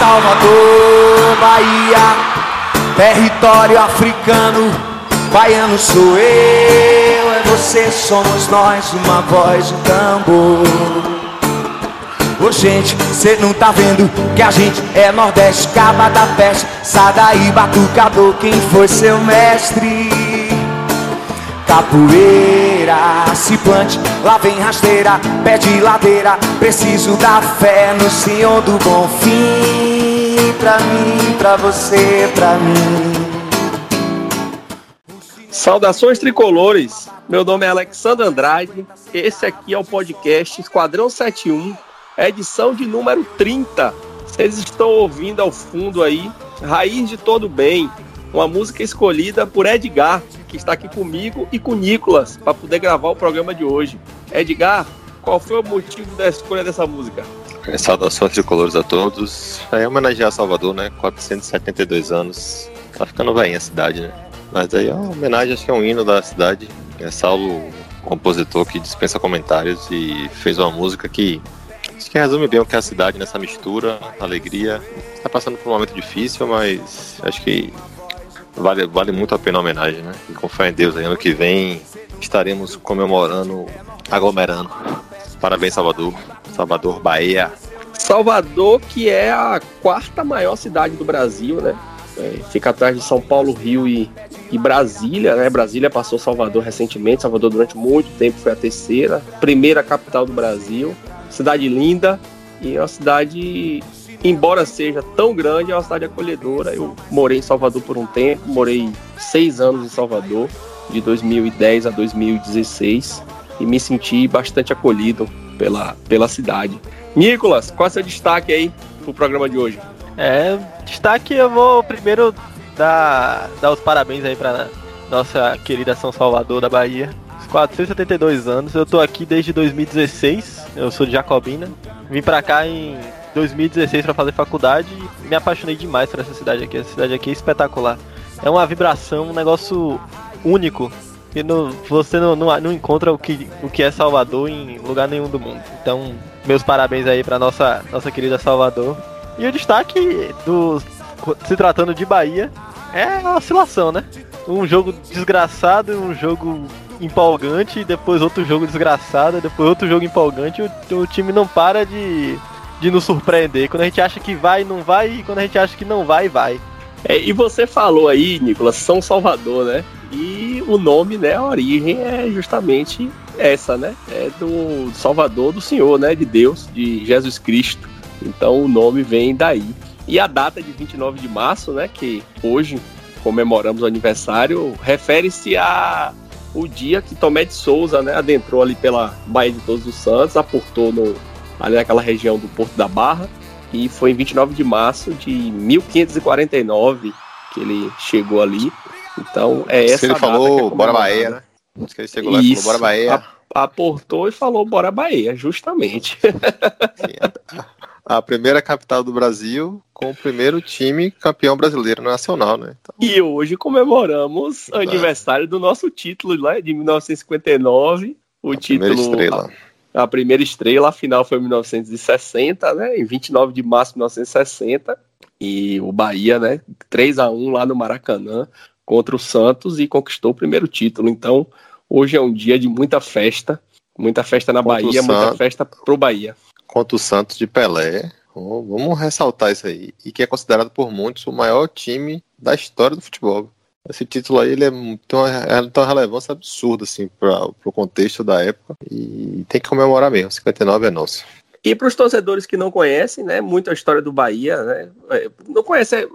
Salvador, Bahia, território africano, baiano sou eu, é você, somos nós, uma voz, um tambor. Ô gente, cê não tá vendo que a gente é Nordeste, Caba da Peste, Sadaí, Batucador, quem foi seu mestre? Capoeira, se plante, lá vem rasteira, pé de ladeira, preciso da fé no Senhor do Bom Fim, pra mim, pra você, pra mim. Saudações tricolores, meu nome é Alexandre Andrade, esse aqui é o podcast Esquadrão 71 edição de número 30. Vocês estão ouvindo ao fundo aí Raiz de Todo Bem, uma música escolhida por Edgar, que está aqui comigo e com Nicolas para poder gravar o programa de hoje. Edgar, qual foi o motivo da escolha dessa música? É, saudações tricolores a todos. É homenagear Salvador, né? 472 anos. Tá ficando bem a cidade, né? Mas aí é uma homenagem, acho que é um hino da cidade. É Saulo, compositor que dispensa comentários e fez uma música que Acho que resume bem o que é a cidade nessa mistura, alegria. Está passando por um momento difícil, mas acho que vale, vale muito a pena a homenagem, né? E com fé em Deus, aí, ano que vem estaremos comemorando, aglomerando. Parabéns, Salvador. Salvador, Bahia. Salvador, que é a quarta maior cidade do Brasil, né? É, fica atrás de São Paulo, Rio e, e Brasília, né? Brasília passou Salvador recentemente. Salvador, durante muito tempo, foi a terceira, primeira capital do Brasil cidade linda e é uma cidade, embora seja tão grande, é uma cidade acolhedora. Eu morei em Salvador por um tempo, morei seis anos em Salvador, de 2010 a 2016, e me senti bastante acolhido pela, pela cidade. Nicolas, qual é o seu destaque aí pro programa de hoje? É, destaque eu vou primeiro dar, dar os parabéns aí para nossa querida São Salvador da Bahia, 472 anos. Eu tô aqui desde 2016. Eu sou de Jacobina. Vim pra cá em 2016 para fazer faculdade e me apaixonei demais por essa cidade aqui. Essa cidade aqui é espetacular. É uma vibração, um negócio único. E no, você não, não, não, encontra o que, o que é Salvador em lugar nenhum do mundo. Então, meus parabéns aí para nossa, nossa querida Salvador. E o destaque do se tratando de Bahia é a oscilação, né? Um jogo desgraçado, um jogo empolgante, depois outro jogo desgraçado, depois outro jogo empolgante, o, o time não para de, de nos surpreender. Quando a gente acha que vai, não vai, e quando a gente acha que não vai, vai. É, e você falou aí, Nicolas, São Salvador, né? E o nome, né, a origem é justamente essa, né? É do Salvador do Senhor, né? De Deus, de Jesus Cristo. Então o nome vem daí. E a data de 29 de março, né? Que hoje comemoramos o aniversário, refere-se a o dia que Tomé de Souza né, adentrou ali pela Baía de Todos os Santos, aportou no, ali naquela região do Porto da Barra, e foi em 29 de março de 1549 que ele chegou ali. Então é essa ele falou é Bora Bahia, né? Diz que ele chegou lá e falou Bora Bahia. Aportou e falou Bora Bahia, justamente. Sim, a primeira capital do Brasil com o primeiro time campeão brasileiro nacional, né? Então... E hoje comemoramos o aniversário do nosso título lá de 1959, o a título primeira estrela. A, a, primeira estrela, a final foi em 1960, né? Em 29 de março de 1960, e o Bahia, né, 3 a 1 lá no Maracanã contra o Santos e conquistou o primeiro título. Então, hoje é um dia de muita festa, muita festa na contra Bahia, muita festa pro Bahia contra o Santos de Pelé. Vamos ressaltar isso aí. E que é considerado por muitos o maior time da história do futebol. Esse título aí ele é, é, tem uma relevância absurda assim, para o contexto da época. E tem que comemorar mesmo. 59 é nosso. E para os torcedores que não conhecem, né, muito a história do Bahia, né, é, não conhecem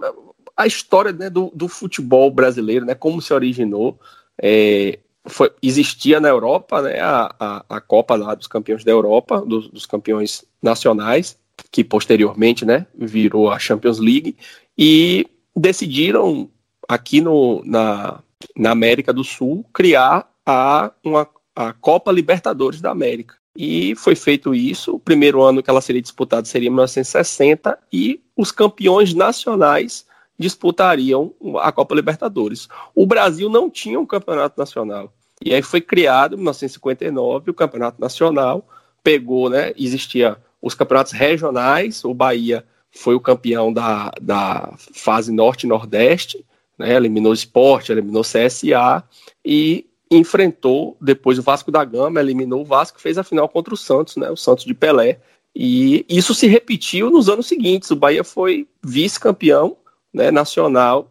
a história né, do, do futebol brasileiro, né, como se originou. É, foi, existia na Europa né, a, a, a, Copa lá dos campeões da Europa, dos, dos, campeões nacionais, que posteriormente né, virou a Champions League, e decidiram aqui no, na, na América do Sul criar a, uma, a Copa Libertadores da América. E foi feito isso. O primeiro ano que ela seria disputada seria em 1960 e os campeões nacionais disputariam a Copa Libertadores. O Brasil não tinha um campeonato nacional. E aí foi criado, em 1959, o Campeonato Nacional, pegou, né, existia os campeonatos regionais, o Bahia foi o campeão da, da fase norte-nordeste, né, eliminou o esporte, eliminou o CSA e enfrentou depois o Vasco da Gama, eliminou o Vasco, fez a final contra o Santos, né, o Santos de Pelé. E isso se repetiu nos anos seguintes. O Bahia foi vice-campeão né, nacional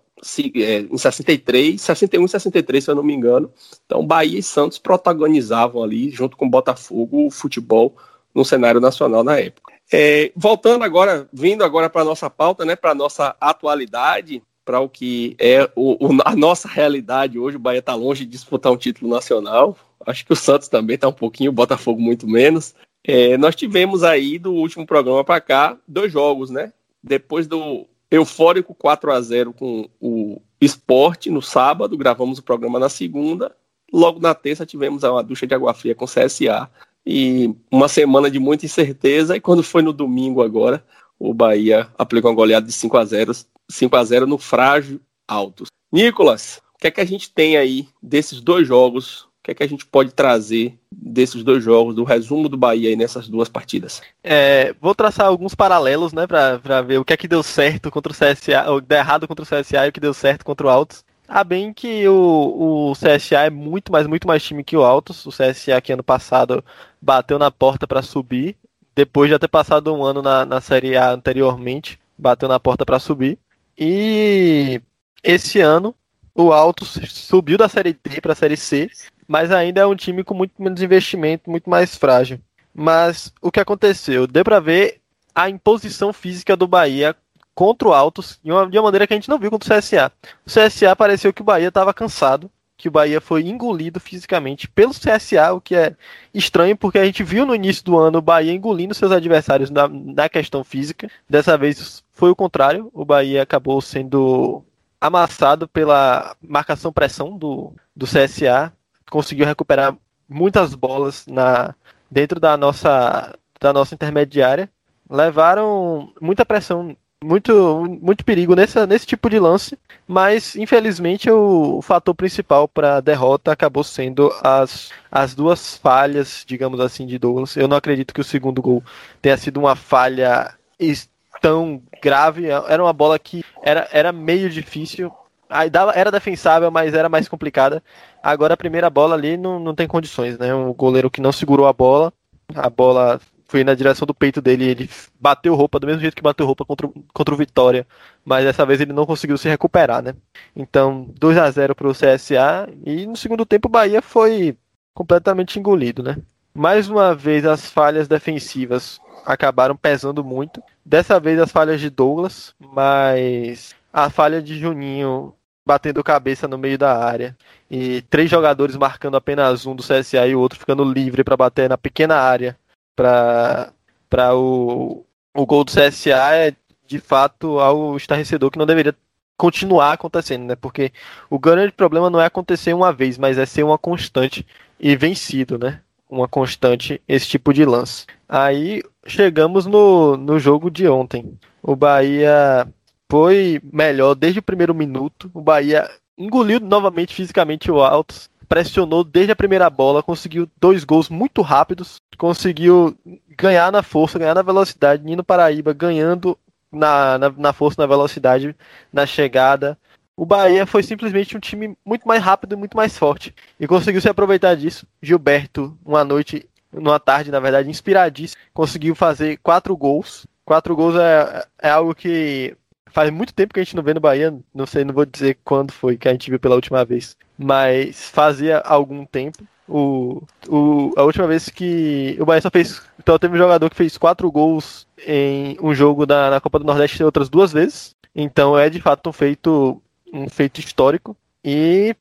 é, em 63, 61 e 63, se eu não me engano. Então, Bahia e Santos protagonizavam ali, junto com o Botafogo, o futebol no cenário nacional na época. É, voltando agora, vindo agora para a nossa pauta, né, para a nossa atualidade, para o que é o, o, a nossa realidade hoje, o Bahia está longe de disputar um título nacional. Acho que o Santos também está um pouquinho, o Botafogo muito menos. É, nós tivemos aí do último programa para cá dois jogos, né? Depois do eufórico 4 a 0 com o Esporte no sábado, gravamos o programa na segunda. Logo na terça tivemos uma ducha de água fria com CSA e uma semana de muita incerteza. E quando foi no domingo agora, o Bahia aplicou uma goleada de 5 a 0 5 a 0 no frágil Altos. Nicolas, o que é que a gente tem aí desses dois jogos? O que é que a gente pode trazer desses dois jogos, do resumo do Bahia aí nessas duas partidas? É, vou traçar alguns paralelos, né, para ver o que é que deu certo contra o CSA, ou deu errado contra o CSA e o que deu certo contra o Altos. Ah, bem que o, o CSA é muito mais, muito mais time que o Altos. O CSA que ano passado bateu na porta para subir, depois de já ter passado um ano na, na Série A anteriormente, bateu na porta para subir. E esse ano o Altos subiu da Série D para a Série C, mas ainda é um time com muito menos investimento, muito mais frágil. Mas o que aconteceu? Deu para ver a imposição física do Bahia contra o Altos de uma, de uma maneira que a gente não viu contra o CSA. O CSA pareceu que o Bahia estava cansado, que o Bahia foi engolido fisicamente pelo CSA, o que é estranho porque a gente viu no início do ano o Bahia engolindo seus adversários na, na questão física. Dessa vez foi o contrário, o Bahia acabou sendo amassado pela marcação-pressão do, do CSA, conseguiu recuperar muitas bolas na dentro da nossa da nossa intermediária, levaram muita pressão muito, muito perigo nessa, nesse tipo de lance, mas infelizmente o, fator principal para a derrota acabou sendo as, as duas falhas, digamos assim, de Douglas. Eu não acredito que o segundo gol tenha sido uma falha tão grave. Era uma bola que era, era meio difícil. Era defensável, mas era mais complicada. Agora a primeira bola ali não, não tem condições, né? Um goleiro que não segurou a bola, a bola foi na direção do peito dele, ele bateu roupa do mesmo jeito que bateu roupa contra, contra o Vitória, mas dessa vez ele não conseguiu se recuperar, né? Então, 2 a 0 para o CSA e no segundo tempo o Bahia foi completamente engolido, né? Mais uma vez as falhas defensivas acabaram pesando muito. Dessa vez as falhas de Douglas, mas a falha de Juninho batendo cabeça no meio da área e três jogadores marcando apenas um do CSA e o outro ficando livre para bater na pequena área para o, o gol do CSA é de fato algo estarrecedor que não deveria continuar acontecendo, né? Porque o grande problema não é acontecer uma vez, mas é ser uma constante e vencido, né? Uma constante esse tipo de lance. Aí chegamos no, no jogo de ontem. O Bahia foi melhor desde o primeiro minuto. O Bahia engoliu novamente fisicamente o Altos pressionou desde a primeira bola, conseguiu dois gols muito rápidos, conseguiu ganhar na força, ganhar na velocidade. Nino Paraíba ganhando na, na, na força, na velocidade, na chegada. O Bahia foi simplesmente um time muito mais rápido e muito mais forte. E conseguiu se aproveitar disso. Gilberto, uma noite, numa tarde, na verdade, inspiradíssimo, conseguiu fazer quatro gols. Quatro gols é, é algo que faz muito tempo que a gente não vê no Bahia. Não sei, não vou dizer quando foi que a gente viu pela última vez mas fazia algum tempo. O, o, a última vez que o Bahia só fez. Então teve um jogador que fez quatro gols em um jogo da, na Copa do Nordeste outras duas vezes. Então é de fato um feito, um feito histórico. E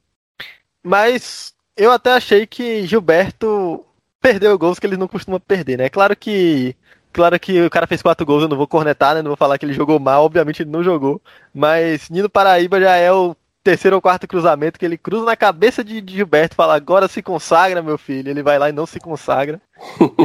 mas eu até achei que Gilberto perdeu gols que ele não costuma perder, né? Claro que claro que o cara fez quatro gols, eu não vou cornetar, né? Não vou falar que ele jogou mal, obviamente ele não jogou. Mas Nino Paraíba já é o terceiro ou quarto cruzamento que ele cruza na cabeça de, Gilberto e fala: agora se consagra, meu filho. Ele vai lá e não se consagra.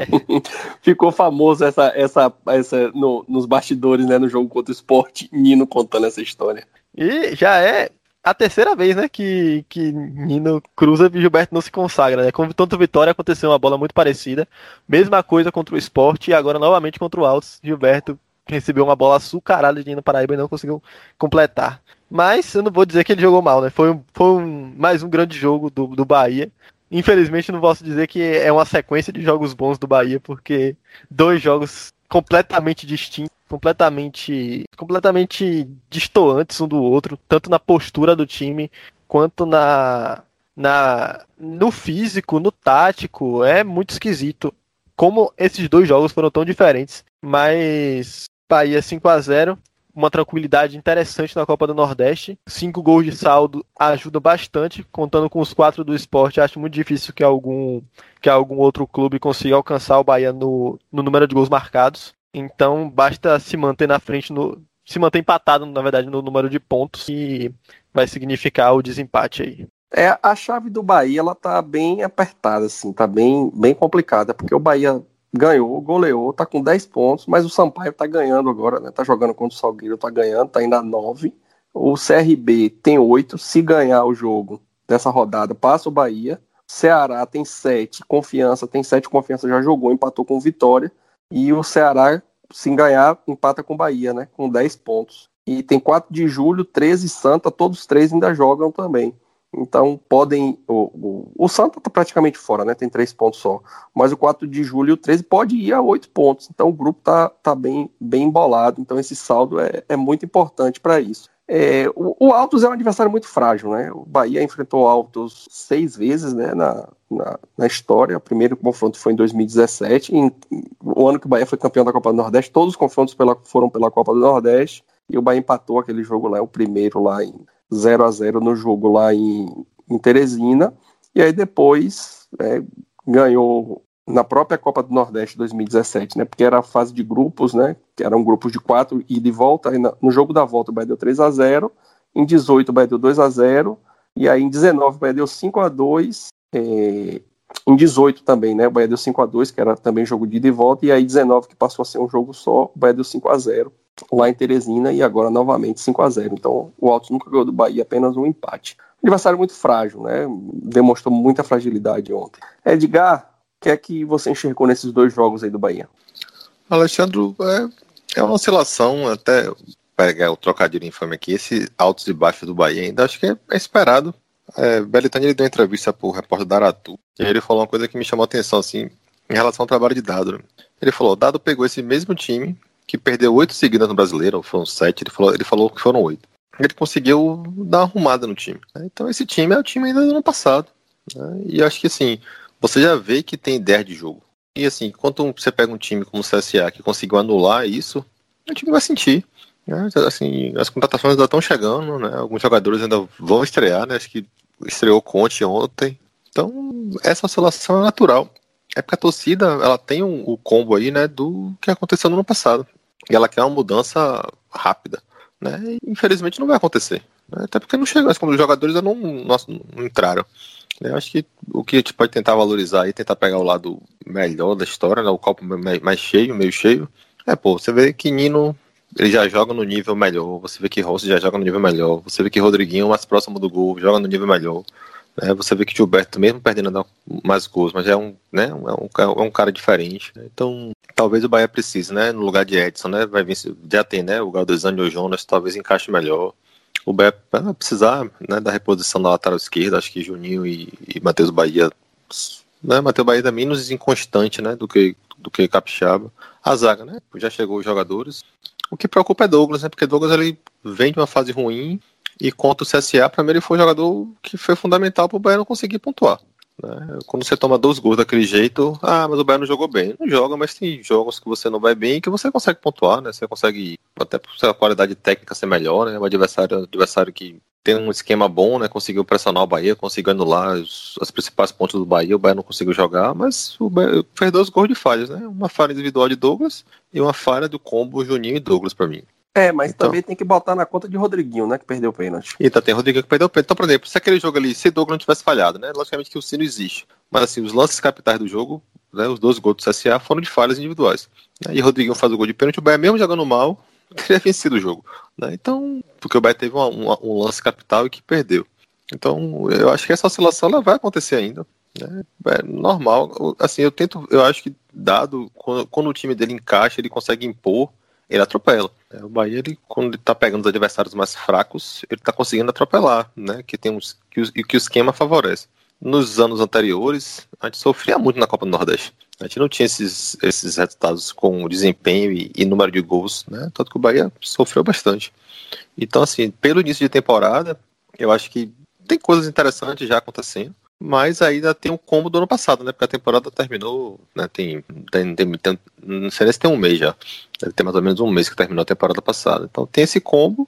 Ficou famoso essa, essa, essa no, nos bastidores, né, no jogo contra o esporte, Nino contando essa história. E já é a terceira vez, né, que, que Nino cruza e Gilberto não se consagra, né? Como tanto Vitória aconteceu uma bola muito parecida, mesma coisa contra o esporte e agora novamente contra o Altos, Gilberto recebeu uma bola açucarada de Nino Paraíba e não conseguiu completar. Mas eu não vou dizer que ele jogou mal, né? Foi, foi um, mais um grande jogo do, do Bahia. Infelizmente não posso dizer que é uma sequência de jogos bons do Bahia, porque dois jogos completamente distintos, completamente, completamente distoantes um do outro, tanto na postura do time quanto na, na no físico, no tático, é muito esquisito como esses dois jogos foram tão diferentes. Mas Bahia 5 a 0 uma tranquilidade interessante na Copa do Nordeste. Cinco gols de saldo ajuda bastante, contando com os quatro do esporte. Acho muito difícil que algum, que algum outro clube consiga alcançar o Bahia no, no número de gols marcados. Então basta se manter na frente, no, se manter empatado, na verdade, no número de pontos e vai significar o desempate aí. É, a chave do Bahia ela tá bem apertada, assim, tá bem, bem complicada, porque o Bahia ganhou, goleou, tá com 10 pontos, mas o Sampaio tá ganhando agora, né? Tá jogando contra o Salgueiro, tá ganhando, tá indo a 9. O CRB tem 8, se ganhar o jogo dessa rodada, passa o Bahia. Ceará tem 7, Confiança tem 7, Confiança já jogou, empatou com Vitória. E o Ceará, se ganhar, empata com o Bahia, né? Com 10 pontos. E tem 4 de julho, 13 Santa, todos os três ainda jogam também. Então podem. O, o, o Santa está praticamente fora, né? Tem três pontos só. Mas o 4 de julho e o 13 pode ir a oito pontos. Então o grupo está tá bem, bem embolado. Então esse saldo é, é muito importante para isso. É, o, o Altos é um adversário muito frágil, né? O Bahia enfrentou o Altos seis vezes né, na, na, na, história. O primeiro confronto foi em 2017. Em, o ano que o Bahia foi campeão da Copa do Nordeste, todos os confrontos pela, foram pela Copa do Nordeste. E o Bahia empatou aquele jogo lá, o primeiro lá em 0 a 0 no jogo lá em, em Teresina. E aí depois é, ganhou na própria Copa do Nordeste 2017, né? Porque era a fase de grupos, né? Que eram grupos de quatro e de volta. no jogo da volta o Bahia deu 3 a 0 Em 18 o Bahia deu 2 a 0 E aí em 19 o Bahia deu 5 a 2 é, Em 18 também, né? O Bahia deu 5 a 2 que era também jogo de ida e volta. E aí 19 que passou a ser um jogo só, o Bahia deu 5 a 0 lá em Teresina e agora novamente 5 a 0 Então o Altos nunca ganhou do Bahia, apenas um empate. Adversário muito frágil, né? Demonstrou muita fragilidade ontem. Edgar, que é que você enxergou nesses dois jogos aí do Bahia? Alexandre, é, é uma oscilação, até pegar o trocadilho infame aqui, esse altos e baixos do Bahia ainda acho que é, é esperado. É, Belitani deu entrevista para o repórter da Aratu, e ele falou uma coisa que me chamou a atenção, assim, em relação ao trabalho de Dado. Ele falou, Dado pegou esse mesmo time que perdeu oito seguidas no brasileiro, ou foram sete, ele falou, ele falou que foram oito. Ele conseguiu dar uma arrumada no time. Né? Então esse time é o time ainda do ano passado. Né? E acho que assim, você já vê que tem ideia de jogo. E assim, quando você pega um time como o CSA que conseguiu anular isso, o time vai sentir. Né? Assim, as contratações ainda estão chegando, né? Alguns jogadores ainda vão estrear, né? Acho que estreou Conte ontem. Então, essa oscilação é natural. É porque a torcida, ela tem um, o combo aí, né, do que aconteceu no ano passado. E ela quer uma mudança rápida. Né? E, infelizmente não vai acontecer. Né? Até porque não como os jogadores não, não, não entraram. Eu acho que o que a gente pode tentar valorizar e tentar pegar o lado melhor da história, né? o copo mais cheio, meio cheio, é, pô, você vê que Nino ele já joga no nível melhor, você vê que Rossi já joga no nível melhor, você vê que Rodriguinho mais próximo do gol joga no nível melhor. Né? Você vê que Gilberto, mesmo perdendo mais gols, mas é um, né, é um, é um cara diferente. Né? Então, talvez o Bahia precise, né? No lugar de Edson, né? Vai vir, já tem, né? O Galdesani e o Jonas talvez encaixe melhor. O Bahia vai precisar né, da reposição da lateral esquerda, acho que Juninho e, e Matheus Bahia. Né, Matheus Bahia é menos inconstante né, do que do que Capixaba. A zaga, né? Já chegou os jogadores. O que preocupa é Douglas, né? Porque Douglas ele vem de uma fase ruim e contra o CSA, para mim ele foi um jogador que foi fundamental para o Bahia não conseguir pontuar. Né? Quando você toma dois gols daquele jeito, ah, mas o Bahia não jogou bem. Não joga, mas tem jogos que você não vai bem que você consegue pontuar, né? Você consegue, até por sua qualidade técnica ser melhor, né? Um adversário, adversário que tem um esquema bom, né? Conseguiu pressionar o Bahia, conseguiu anular os, as principais pontos do Bahia. O Bahia não conseguiu jogar, mas o Bahia fez dois gols de falhas, né? Uma falha individual de Douglas e uma falha do combo Juninho e Douglas para mim. É, mas então. também tem que botar na conta de Rodriguinho, né? Que perdeu o pênalti. Então tem Rodriguinho que perdeu o pênalti. Então, por exemplo, se aquele jogo ali, se Douglas não tivesse falhado, né? Logicamente que o sino existe. Mas assim, os lances capitais do jogo, né? Os dois gols do CSA foram de falhas individuais. Né, e Rodriguinho faz o gol de pênalti, o Bahia mesmo jogando mal, teria vencido o jogo. Né? Então, porque o Bahia teve uma, uma, um lance capital e que perdeu. Então, eu acho que essa oscilação ela vai acontecer ainda. Né? É normal. Assim, eu tento, eu acho que dado quando, quando o time dele encaixa, ele consegue impor ele atropela. É, o Bahia, ele, quando ele tá pegando os adversários mais fracos, ele tá conseguindo atropelar, né? Que tem uns que, o, que o esquema favorece. Nos anos anteriores, a gente sofria muito na Copa do Nordeste. A gente não tinha esses, esses resultados com desempenho e, e número de gols, né? Tanto que o Bahia sofreu bastante. Então, assim, pelo início de temporada, eu acho que tem coisas interessantes já acontecendo. Mas ainda tem um combo do ano passado, né? Porque a temporada terminou, né? Tem, tem, tem, tem, não sei nem se tem um mês já. Deve ter mais ou menos um mês que terminou a temporada passada. Então tem esse combo.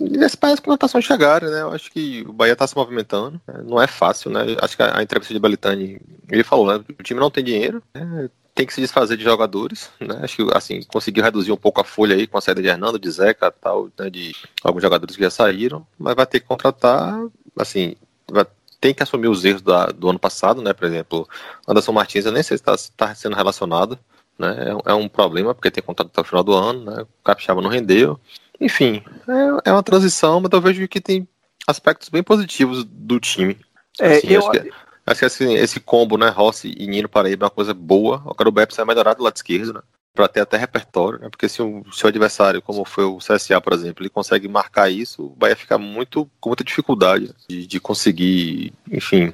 E parece que notações chegaram, né? Eu acho que o Bahia está se movimentando. Né? Não é fácil, né? Acho que a, a entrevista de Belitani, ele falou, né? O time não tem dinheiro, né? tem que se desfazer de jogadores, né? Acho que assim conseguiu reduzir um pouco a folha aí com a saída de Hernando, de Zeca, tal, né? de alguns jogadores que já saíram, mas vai ter que contratar, assim, vai tem que assumir os erros da, do ano passado, né? Por exemplo, Anderson Martins, eu nem sei se está tá sendo relacionado, né? É, é, um problema, porque tem contrato até o final do ano, né? O Capixaba não rendeu. Enfim, é, é uma transição, mas eu vejo que tem aspectos bem positivos do time. É, assim, eu... acho que, acho que assim, esse combo, né? Rossi e Nino Paraíba é uma coisa boa. O Bepp precisa melhorar do lado esquerdo, né? Para ter até repertório, né? Porque se o seu adversário, como foi o CSA, por exemplo, ele consegue marcar isso, o Bahia fica muito com muita dificuldade de, de conseguir, enfim,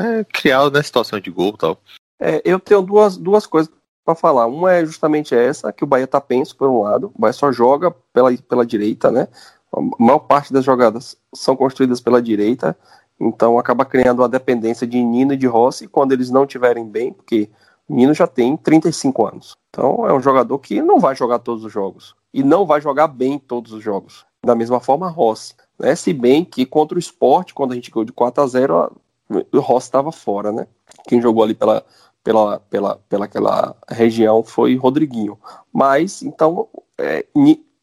é, criar né, situações de gol tal. É, eu tenho duas, duas coisas para falar. Uma é justamente essa, que o Bahia tá penso por um lado, o Bahia só joga pela, pela direita, né? A maior parte das jogadas são construídas pela direita, então acaba criando uma dependência de Nino e de Rossi quando eles não estiverem bem, porque Nino já tem 35 anos. Então é um jogador que não vai jogar todos os jogos. E não vai jogar bem todos os jogos. Da mesma forma, Rossi. Né? Se bem que contra o esporte, quando a gente ganhou de 4 a 0 o Rossi estava fora, né? Quem jogou ali pela, pela, pela, pela aquela região foi Rodriguinho. Mas, então, é,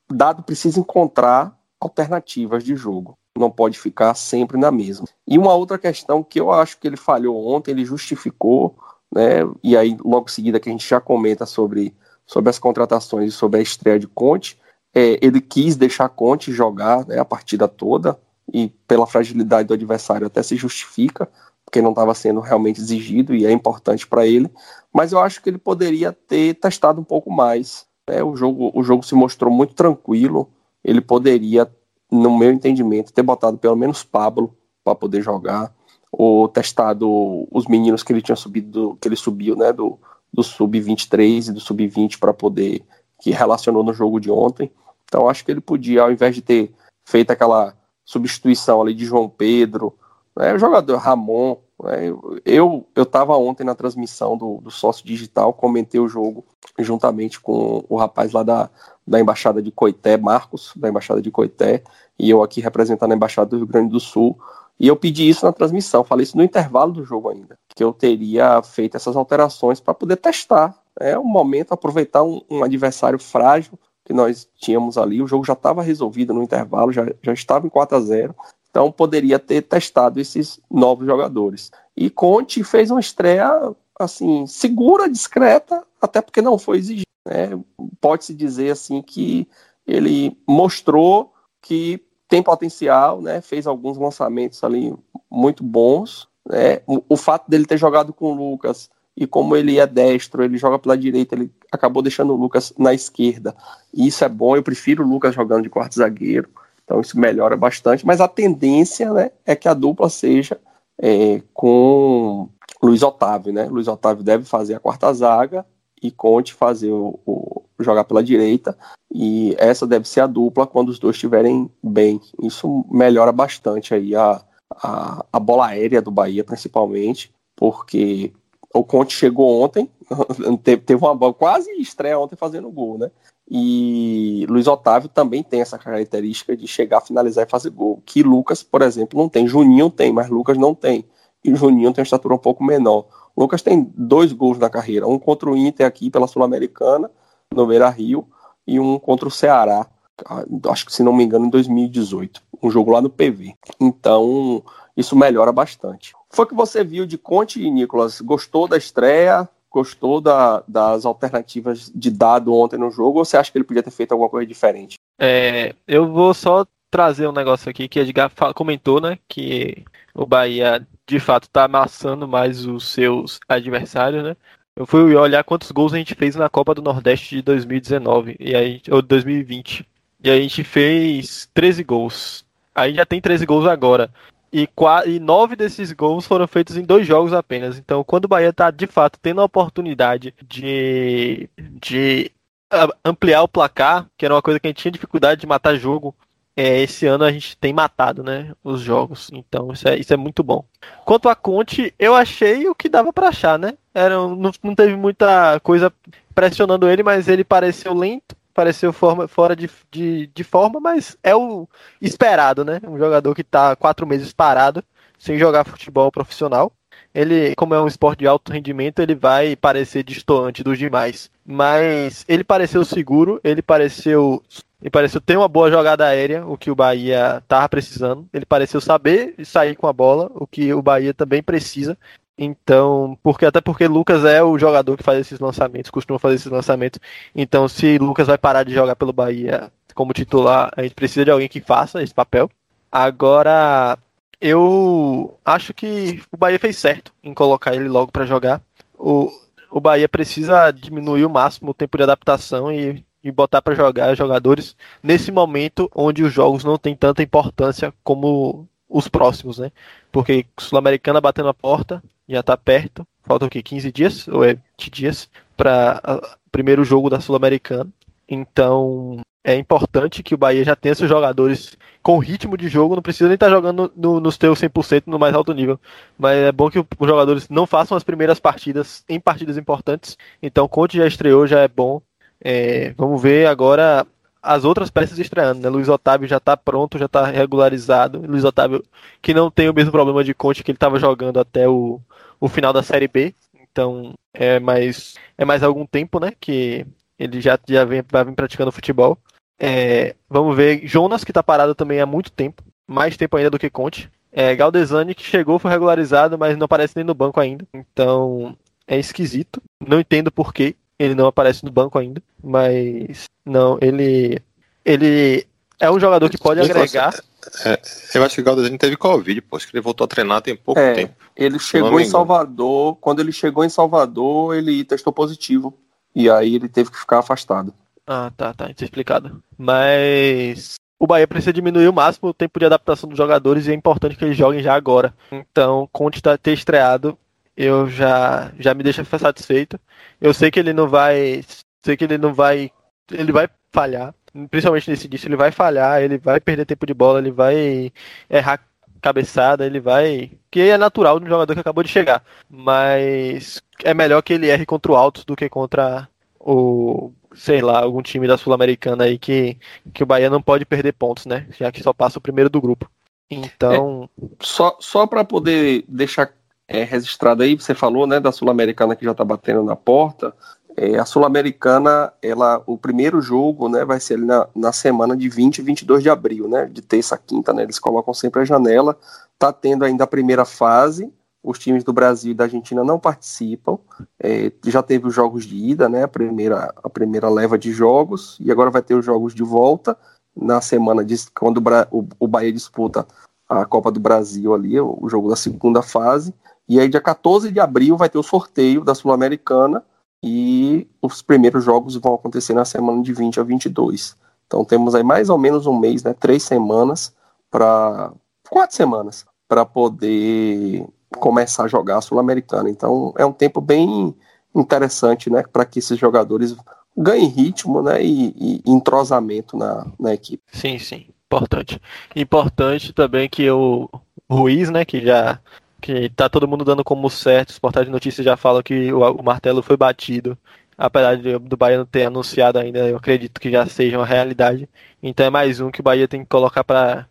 Dado precisa encontrar alternativas de jogo. Não pode ficar sempre na mesma. E uma outra questão que eu acho que ele falhou ontem, ele justificou né? E aí, logo em seguida, que a gente já comenta sobre, sobre as contratações e sobre a estreia de Conte, é, ele quis deixar Conte jogar né, a partida toda, e pela fragilidade do adversário até se justifica, porque não estava sendo realmente exigido e é importante para ele, mas eu acho que ele poderia ter testado um pouco mais. Né? O, jogo, o jogo se mostrou muito tranquilo, ele poderia, no meu entendimento, ter botado pelo menos Pablo para poder jogar ou testado os meninos que ele tinha subido, que ele subiu, né, do, do sub-23 e do sub-20 para poder que relacionou no jogo de ontem. Então acho que ele podia, ao invés de ter feito aquela substituição ali de João Pedro, né, o jogador Ramon, né, eu eu estava ontem na transmissão do, do sócio digital, comentei o jogo juntamente com o rapaz lá da, da embaixada de Coité, Marcos, da embaixada de Coité, e eu aqui representando a embaixada do Rio Grande do Sul. E eu pedi isso na transmissão, falei isso no intervalo do jogo ainda, que eu teria feito essas alterações para poder testar. É um momento, aproveitar um, um, adversário frágil que nós tínhamos ali. O jogo já estava resolvido no intervalo, já, já estava em 4 a 0 então poderia ter testado esses novos jogadores. E Conte fez uma estreia assim segura, discreta, até porque não foi exigido. Né? Pode-se dizer assim que ele mostrou que tem potencial, né? Fez alguns lançamentos ali muito bons. Né? O, o fato dele ter jogado com o Lucas e como ele é destro, ele joga pela direita, ele acabou deixando o Lucas na esquerda. E isso é bom, eu prefiro o Lucas jogando de quarto zagueiro, então isso melhora bastante. Mas a tendência né, é que a dupla seja é, com Luiz Otávio, né? Luiz Otávio deve fazer a quarta zaga e Conte fazer o, o, jogar pela direita e essa deve ser a dupla quando os dois estiverem bem. Isso melhora bastante aí a, a, a bola aérea do Bahia, principalmente, porque o Conte chegou ontem, teve, uma bola quase estreia ontem fazendo gol, né? E Luiz Otávio também tem essa característica de chegar, finalizar e fazer gol. Que Lucas, por exemplo, não tem. Juninho tem, mas Lucas não tem. E Juninho tem uma estatura um pouco menor. O Lucas tem dois gols na carreira, um contra o Inter aqui pela Sul-Americana, no Beira Rio, e um contra o Ceará, acho que se não me engano, em 2018. Um jogo lá no PV. Então, isso melhora bastante. Foi que você viu de Conte e Nicolas? Gostou da estreia? Gostou da, das alternativas de dado ontem no jogo? Ou você acha que ele podia ter feito alguma coisa diferente? É, eu vou só trazer um negócio aqui que Edgar comentou, né? Que o Bahia de fato está amassando mais os seus adversários, né? Eu fui olhar quantos gols a gente fez na Copa do Nordeste de 2019 e aí ou 2020. E a gente fez 13 gols. Aí já tem 13 gols agora. E, e nove desses gols foram feitos em dois jogos apenas. Então, quando o Bahia está de fato tendo a oportunidade de, de ampliar o placar, que era uma coisa que a gente tinha dificuldade de matar jogo, é, esse ano a gente tem matado né, os jogos. Então, isso é, isso é muito bom. Quanto a Conte, eu achei o que dava para achar, né? Era, não, não teve muita coisa pressionando ele, mas ele pareceu lento pareceu forma, fora de, de, de, forma, mas é o esperado, né? Um jogador que está quatro meses parado, sem jogar futebol profissional. Ele, como é um esporte de alto rendimento, ele vai parecer distoante dos demais. Mas ele pareceu seguro, ele pareceu. Ele pareceu ter uma boa jogada aérea, o que o Bahia estava precisando. Ele pareceu saber sair com a bola, o que o Bahia também precisa. Então, porque até porque Lucas é o jogador que faz esses lançamentos, costuma fazer esses lançamentos. Então, se Lucas vai parar de jogar pelo Bahia como titular, a gente precisa de alguém que faça esse papel. Agora, eu acho que o Bahia fez certo em colocar ele logo para jogar. O, o Bahia precisa diminuir o máximo o tempo de adaptação e, e botar para jogar jogadores nesse momento onde os jogos não têm tanta importância como os próximos, né? Porque Sul-Americana batendo a porta, já tá perto. Faltam o quê? 15 dias? Ou é 20 dias para primeiro jogo da Sul-Americana. Então é importante que o Bahia já tenha seus jogadores com ritmo de jogo, não precisa nem estar tá jogando no, nos teus 100% no mais alto nível, mas é bom que os jogadores não façam as primeiras partidas em partidas importantes. Então, Conte já estreou, já é bom. É, vamos ver agora as outras peças estreando, né? Luiz Otávio já está pronto, já está regularizado. Luiz Otávio que não tem o mesmo problema de Conte que ele estava jogando até o, o final da Série B. Então é mais, é mais algum tempo, né? Que ele já, já vem, vai vir praticando futebol. É, vamos ver. Jonas, que está parado também há muito tempo. Mais tempo ainda do que Conte. É, Galdesani, que chegou, foi regularizado, mas não aparece nem no banco ainda. Então é esquisito. Não entendo por quê. Ele não aparece no banco ainda. Mas não, ele. Ele é um jogador que pode agregar. É, eu acho que o Galdesani teve Covid, pô. Acho que ele voltou a treinar tem pouco é, tempo. Ele chegou em Salvador. Quando ele chegou em Salvador, ele testou positivo. E aí ele teve que ficar afastado. Ah, tá, tá. Isso é explicado. Mas o Bahia precisa diminuir o máximo o tempo de adaptação dos jogadores e é importante que eles joguem já agora. Então, Conte tá, ter estreado, eu já, já me deixa satisfeito. Eu sei que ele não vai. Sei que ele não vai. Ele vai falhar principalmente nesse início, ele vai falhar, ele vai perder tempo de bola, ele vai errar cabeçada, ele vai. Que é natural de um jogador que acabou de chegar. Mas é melhor que ele erre contra o Altos do que contra o. Sei lá, algum time da Sul-Americana aí que, que o Bahia não pode perder pontos, né? Já que só passa o primeiro do grupo. Então. É, só só para poder deixar é, registrado aí, você falou, né, da Sul-Americana que já tá batendo na porta. É, a Sul-Americana, ela, o primeiro jogo, né, vai ser na, na semana de 20 e 22 de abril, né, de terça a quinta, né, eles colocam sempre a janela. Tá tendo ainda a primeira fase, os times do Brasil e da Argentina não participam. É, já teve os jogos de ida, né, a primeira, a primeira leva de jogos, e agora vai ter os jogos de volta na semana de quando o, o Bahia disputa a Copa do Brasil ali, o, o jogo da segunda fase. E aí, dia 14 de abril, vai ter o sorteio da Sul-Americana e os primeiros jogos vão acontecer na semana de 20 a 22. Então temos aí mais ou menos um mês, né, três semanas para quatro semanas para poder começar a jogar sul-americana. Então é um tempo bem interessante, né, para que esses jogadores ganhem ritmo, né, e, e entrosamento na, na equipe. Sim, sim, importante. Importante também que o Ruiz, né, que já que tá todo mundo dando como certo, os portais de notícias já falam que o, o martelo foi batido, apesar de, do Bahia não ter anunciado ainda, eu acredito que já seja uma realidade. Então é mais um que o Bahia tem que colocar para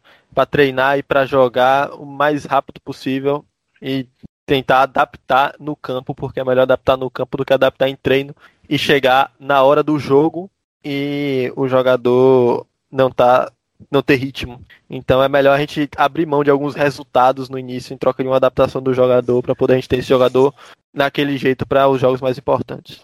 treinar e para jogar o mais rápido possível e tentar adaptar no campo, porque é melhor adaptar no campo do que adaptar em treino e chegar na hora do jogo e o jogador não tá não ter ritmo. Então é melhor a gente abrir mão de alguns resultados no início em troca de uma adaptação do jogador para poder a gente ter esse jogador naquele jeito para os jogos mais importantes.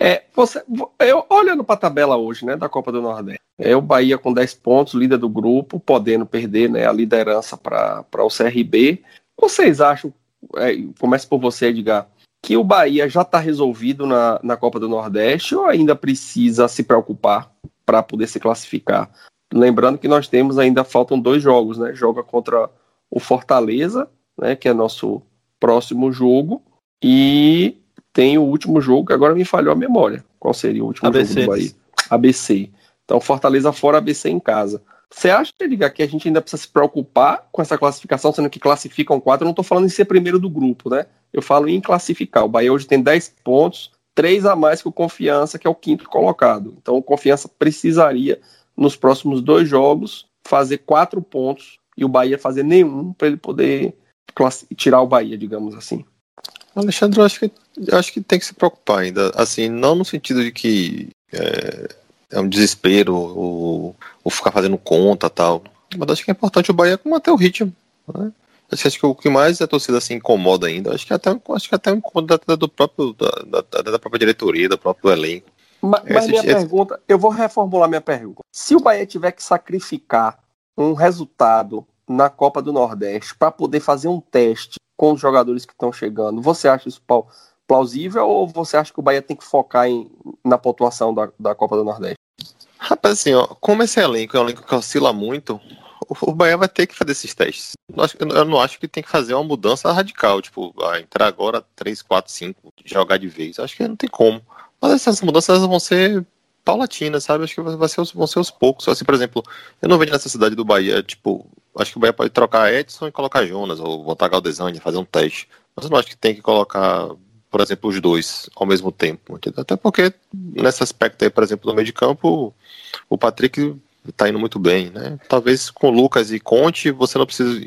É, você, eu olhando para a tabela hoje, né, da Copa do Nordeste, é o Bahia com 10 pontos, líder do grupo, podendo perder, né, a liderança para o CRB. Vocês acham, é, começa por você, Edgar, que o Bahia já está resolvido na, na Copa do Nordeste ou ainda precisa se preocupar para poder se classificar? Lembrando que nós temos ainda faltam dois jogos, né? Joga contra o Fortaleza, né? Que é nosso próximo jogo, e tem o último jogo que agora me falhou a memória. Qual seria o último ABC. jogo do Bahia? ABC. Então Fortaleza fora, ABC em casa. Você acha, Edgar, que a gente ainda precisa se preocupar com essa classificação, sendo que classificam quatro? Eu não estou falando em ser primeiro do grupo, né? Eu falo em classificar. O Bahia hoje tem 10 pontos, três a mais que o Confiança, que é o quinto colocado. Então o Confiança precisaria, nos próximos dois jogos, fazer quatro pontos e o Bahia fazer nenhum para ele poder tirar o Bahia, digamos assim. Alexandre, eu acho que, eu acho que tem que se preocupar ainda. Assim, não no sentido de que é, é um desespero ou, ou, ficar fazendo conta tal. Mas acho que é importante o Bahia manter o ritmo. Né? Acho que o que mais a torcida se incomoda ainda, acho que até, acho que até um incômodo do próprio, da, da, da, própria diretoria, do próprio elenco. Mas, mas minha esse... pergunta, eu vou reformular minha pergunta. Se o Bahia tiver que sacrificar um resultado na Copa do Nordeste para poder fazer um teste com os jogadores que estão chegando, você acha isso plausível ou você acha que o Bahia tem que focar em, na pontuação da, da Copa do Nordeste? Rapaz, assim, ó, como esse elenco é um elenco que oscila muito, o Bahia vai ter que fazer esses testes. Eu não acho que tem que fazer uma mudança radical, tipo, ah, entrar agora 3, 4, 5, jogar de vez. Acho que não tem como. Mas essas mudanças vão ser paulatinas, sabe? Acho que vai ser, vão ser aos poucos. Assim, por exemplo, eu não vejo necessidade do Bahia, tipo, acho que o Bahia pode trocar Edson e colocar Jonas, ou botar Galdesani, fazer um teste. Mas eu não acho que tem que colocar, por exemplo, os dois ao mesmo tempo. Até porque, nesse aspecto aí, por exemplo, do meio de campo, o Patrick tá indo muito bem, né? Talvez com Lucas e Conte você não precisa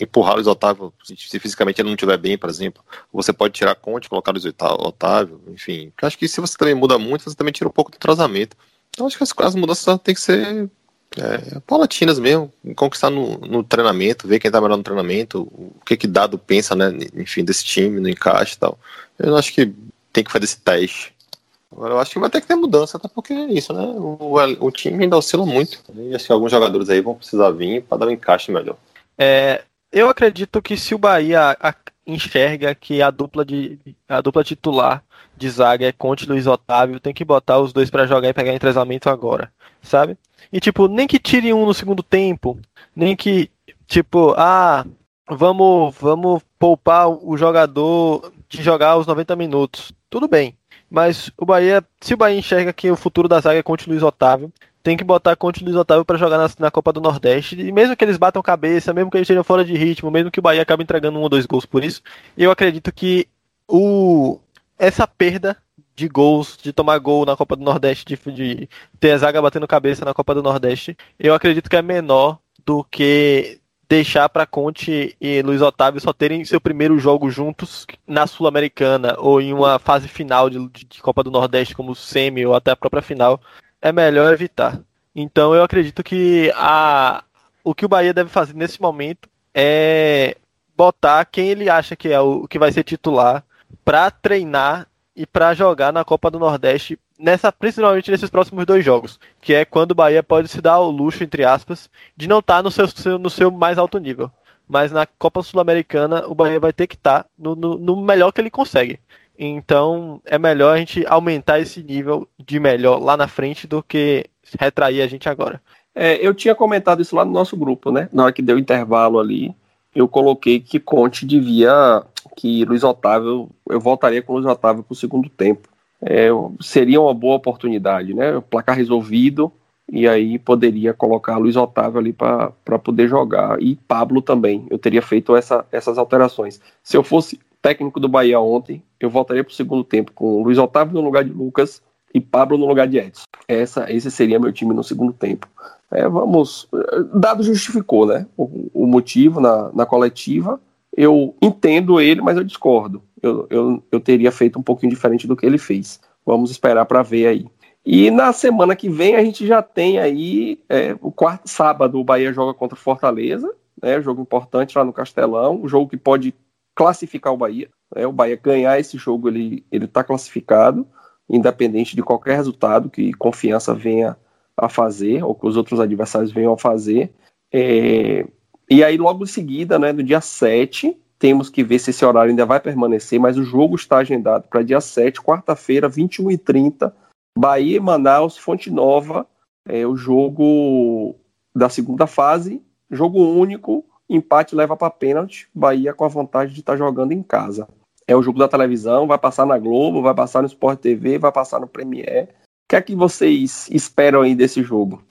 empurrar o Otávio se fisicamente ele não estiver bem, por exemplo. Você pode tirar Conte, colocar o Otávio, enfim. Eu acho que se você também muda muito, você também tira um pouco do tratamento. Então acho que as, as mudanças têm que ser é, paulatinas mesmo, conquistar no, no, treinamento, ver quem tá melhor no treinamento, o que que dado pensa, né, enfim, desse time, no encaixe e tal. Eu acho que tem que fazer esse teste. Agora eu acho que vai ter que ter mudança, até porque é isso, né? O, o time ainda oscila muito. E acho que alguns jogadores aí vão precisar vir para dar um encaixe melhor. É, eu acredito que se o Bahia enxerga que a dupla de a dupla titular de zaga é Conte Luiz Otávio, tem que botar os dois para jogar e pegar entrosamento agora, sabe? E tipo, nem que tire um no segundo tempo, nem que tipo, ah, vamos vamos poupar o jogador de jogar os 90 minutos. Tudo bem. Mas o Bahia, se o Bahia enxerga que o futuro da zaga é Conte Luiz Otávio, tem que botar Conte Luiz Otávio para jogar na, na, Copa do Nordeste. E mesmo que eles batam cabeça, mesmo que eles estejam fora de ritmo, mesmo que o Bahia acabe entregando um ou dois gols por isso, eu acredito que o essa perda de gols, de tomar gol na Copa do Nordeste, de, de ter a zaga batendo cabeça na Copa do Nordeste, eu acredito que é menor do que deixar para Conte e Luiz Otávio só terem seu primeiro jogo juntos na Sul-Americana ou em uma fase final de, de, Copa do Nordeste, como semi ou até a própria final, é melhor evitar. Então eu acredito que a, o que o Bahia deve fazer nesse momento é botar quem ele acha que é o que vai ser titular para treinar e para jogar na Copa do Nordeste nessa principalmente nesses próximos dois jogos, que é quando o Bahia pode se dar o luxo entre aspas de não estar tá no seu, no seu mais alto nível. Mas na Copa Sul-Americana o Bahia vai ter que estar tá no, no, no melhor que ele consegue. Então é melhor a gente aumentar esse nível de melhor lá na frente do que retrair a gente agora. É, eu tinha comentado isso lá no nosso grupo, né? Na hora que deu o intervalo ali, eu coloquei que Conte devia. que Luiz Otávio. Eu voltaria com Luiz Otávio para o segundo tempo é, seria uma boa oportunidade, né? Placar resolvido, e aí poderia colocar Luiz Otávio ali para poder jogar. E Pablo também. Eu teria feito essa, essas alterações. Se eu fosse técnico do Bahia ontem, eu voltaria para o segundo tempo com Luiz Otávio no lugar de Lucas e Pablo no lugar de Edson. Essa, esse seria meu time no segundo tempo. É, vamos. Dado justificou, né? O, o motivo na, na coletiva. Eu entendo ele, mas eu discordo eu, eu, eu teria feito um pouquinho diferente do que ele fez. Vamos esperar para ver aí. E na semana que vem a gente já tem aí é, o quarto sábado o Bahia joga contra Fortaleza, né, jogo importante lá no Castelão, um jogo que pode classificar o Bahia. Né, o Bahia ganhar esse jogo ele está classificado, independente de qualquer resultado que confiança venha a fazer ou que os outros adversários venham a fazer. É, e aí logo em seguida, né, no dia 7, temos que ver se esse horário ainda vai permanecer, mas o jogo está agendado para dia 7, quarta-feira, 21h30, Bahia Manaus, Fonte Nova, é o jogo da segunda fase, jogo único, empate leva para pênalti, Bahia com a vantagem de estar tá jogando em casa. É o jogo da televisão, vai passar na Globo, vai passar no Sport TV, vai passar no Premiere. O que é que vocês esperam aí desse jogo?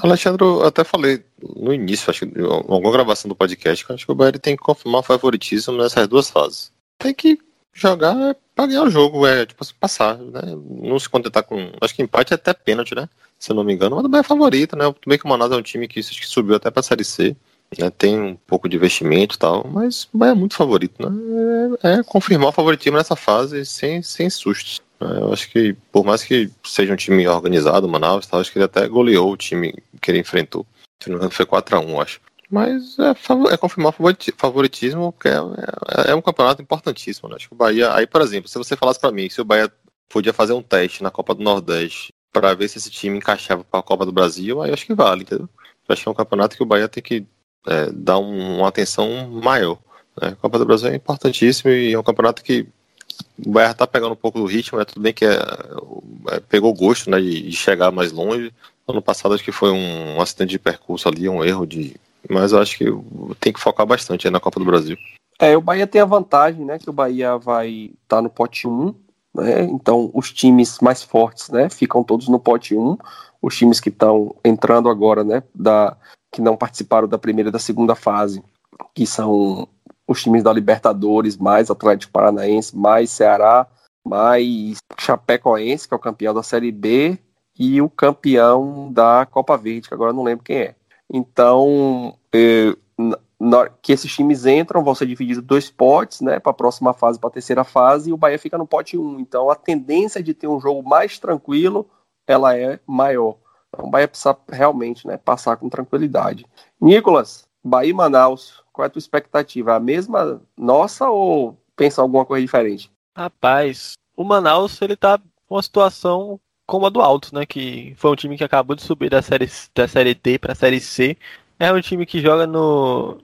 Alexandre, eu até falei no início, acho que em alguma gravação do podcast, que acho que o Bahia tem que confirmar o favoritismo nessas duas fases. Tem que jogar para ganhar o jogo, é tipo assim, passar, né? Não se contentar com. Acho que empate é até pênalti, né? Se eu não me engano, mas Bahia é favorito, né? Tudo bem que o Manaus é um time que, que subiu até pra Série C. Né, tem um pouco de investimento e tal, mas é muito favorito, né? É, é confirmar o favoritismo nessa fase sem, sem sustos. Né? Eu acho que, por mais que seja um time organizado, o Manaus, tal, acho que ele até goleou o time que ele enfrentou. Se não me engano, foi 4x1, acho. Mas é, é confirmar favoritismo, porque é, é, é, um campeonato importantíssimo. Né? Acho que o Bahia. Aí, por exemplo, se você falasse para mim se o Bahia podia fazer um teste na Copa do Nordeste para ver se esse time encaixava para a Copa do Brasil, aí acho que vale, entendeu? Eu acho que é um campeonato que o Bahia tem que é, um, uma atenção maior. Né? A Copa do Brasil é importantíssimo e é um campeonato que o Bahia está pegando um pouco do ritmo, é tudo bem que é, é, pegou gosto né, de, de, chegar mais longe. Ano passado acho que foi um, um acidente de percurso ali, um erro de. Mas eu acho que tem que focar bastante na Copa do Brasil. É, o Bahia tem a vantagem, né? Que o Bahia vai estar tá no pote 1, né? Então os times mais fortes, né? Ficam todos no pote 1. Os times que estão entrando agora, né? Da, que não participaram da primeira e da segunda fase, que são os times da Libertadores, mais Atlético Paranaense, mais Ceará, mais Chapecoense, que é o campeão da Série B, e o campeão da Copa Verde, que agora não lembro quem é. Então, eh, que esses times entram, vão ser divididos dois potes, né, para a próxima fase, para a terceira fase, e o Bahia fica no pote 1. Então, a tendência de ter um jogo mais tranquilo, ela é maior. Então, o Bahia precisa realmente, né, passar com tranquilidade. Nicolas, Bahia e Manaus, qual é a tua expectativa? A mesma nossa ou pensa alguma coisa diferente? Rapaz, o Manaus, ele tá uma situação como a do Altos, né? Que foi um time que acabou de subir da série, da série D para a série C. É um time que joga no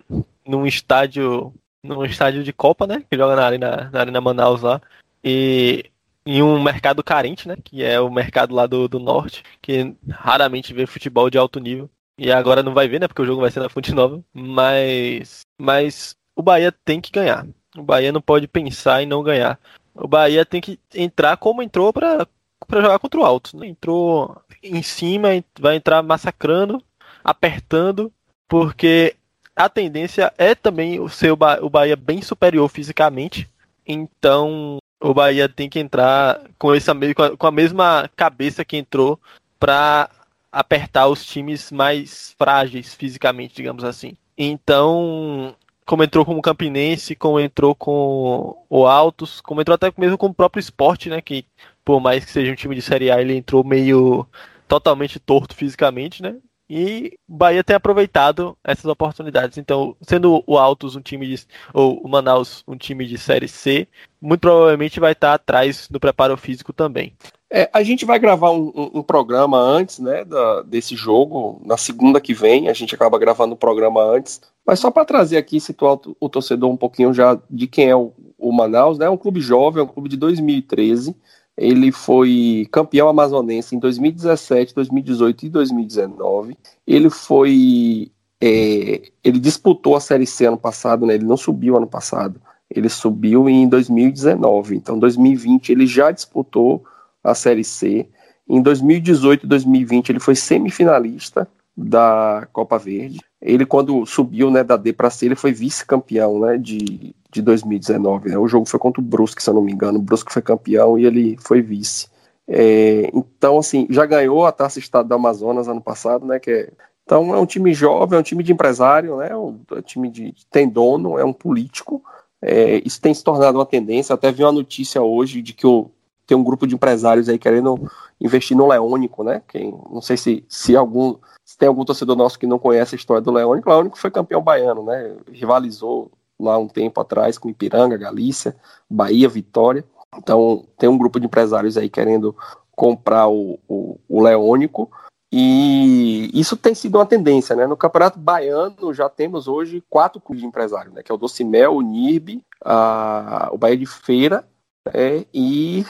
num estádio num estádio de Copa, né? Que joga na Arena, na Arena Manaus lá. E em um mercado carente, né? Que é o mercado lá do, do norte, que raramente vê futebol de alto nível. E agora não vai ver, né? Porque o jogo vai ser na Fonte Nova. Mas, mas o Bahia tem que ganhar. O Bahia não pode pensar em não ganhar. O Bahia tem que entrar como entrou para para jogar contra o Alto. Entrou em cima, vai entrar massacrando, apertando, porque a tendência é também o seu o Bahia bem superior fisicamente. Então o Bahia tem que entrar com essa com a mesma cabeça que entrou para apertar os times mais frágeis fisicamente, digamos assim. Então, como entrou com o Campinense, como entrou com o Altos, como entrou até mesmo com o próprio esporte, né? Que por mais que seja um time de Série A, ele entrou meio totalmente torto fisicamente, né? E Bahia tem aproveitado essas oportunidades. Então, sendo o Altos um time de. ou o Manaus um time de Série C, muito provavelmente vai estar atrás do preparo físico também. É, a gente vai gravar um, um, um programa antes, né, da, desse jogo, na segunda que vem, a gente acaba gravando o um programa antes, mas só para trazer aqui, situar o, o, torcedor um pouquinho já de quem é o, o Manaus, né, é um clube jovem, é um clube de 2013, ele foi campeão amazonense em 2017, 2018 e 2019. Ele foi. É, ele disputou a Série C ano passado, né? Ele não subiu ano passado. Ele subiu em 2019. Então, 2020 ele já disputou a Série C. Em 2018 e 2020 ele foi semifinalista da Copa Verde. Ele, quando subiu né, da D para C, ele foi vice-campeão né, de, de 2019. Né? O jogo foi contra o Brusque, se eu não me engano. O Brusque foi campeão e ele foi vice. É, então, assim, já ganhou a Taça Estado do Amazonas ano passado, né? Que é, então é um time jovem, é um time de empresário, né? Um, é um time de tem dono, é um político. É, isso tem se tornado uma tendência. Até vi uma notícia hoje de que o, tem um grupo de empresários aí querendo investir no Leônico, né? Quem, não sei se, se algum tem algum torcedor nosso que não conhece a história do Leônico, o Leônico foi campeão baiano, né? Rivalizou lá um tempo atrás com Ipiranga, Galícia, Bahia, Vitória. Então tem um grupo de empresários aí querendo comprar o, o, o Leônico. E isso tem sido uma tendência, né? No Campeonato Baiano já temos hoje quatro clubes de empresários, né? Que é o Docimel, o NIRB, a, o Bahia de Feira, né? e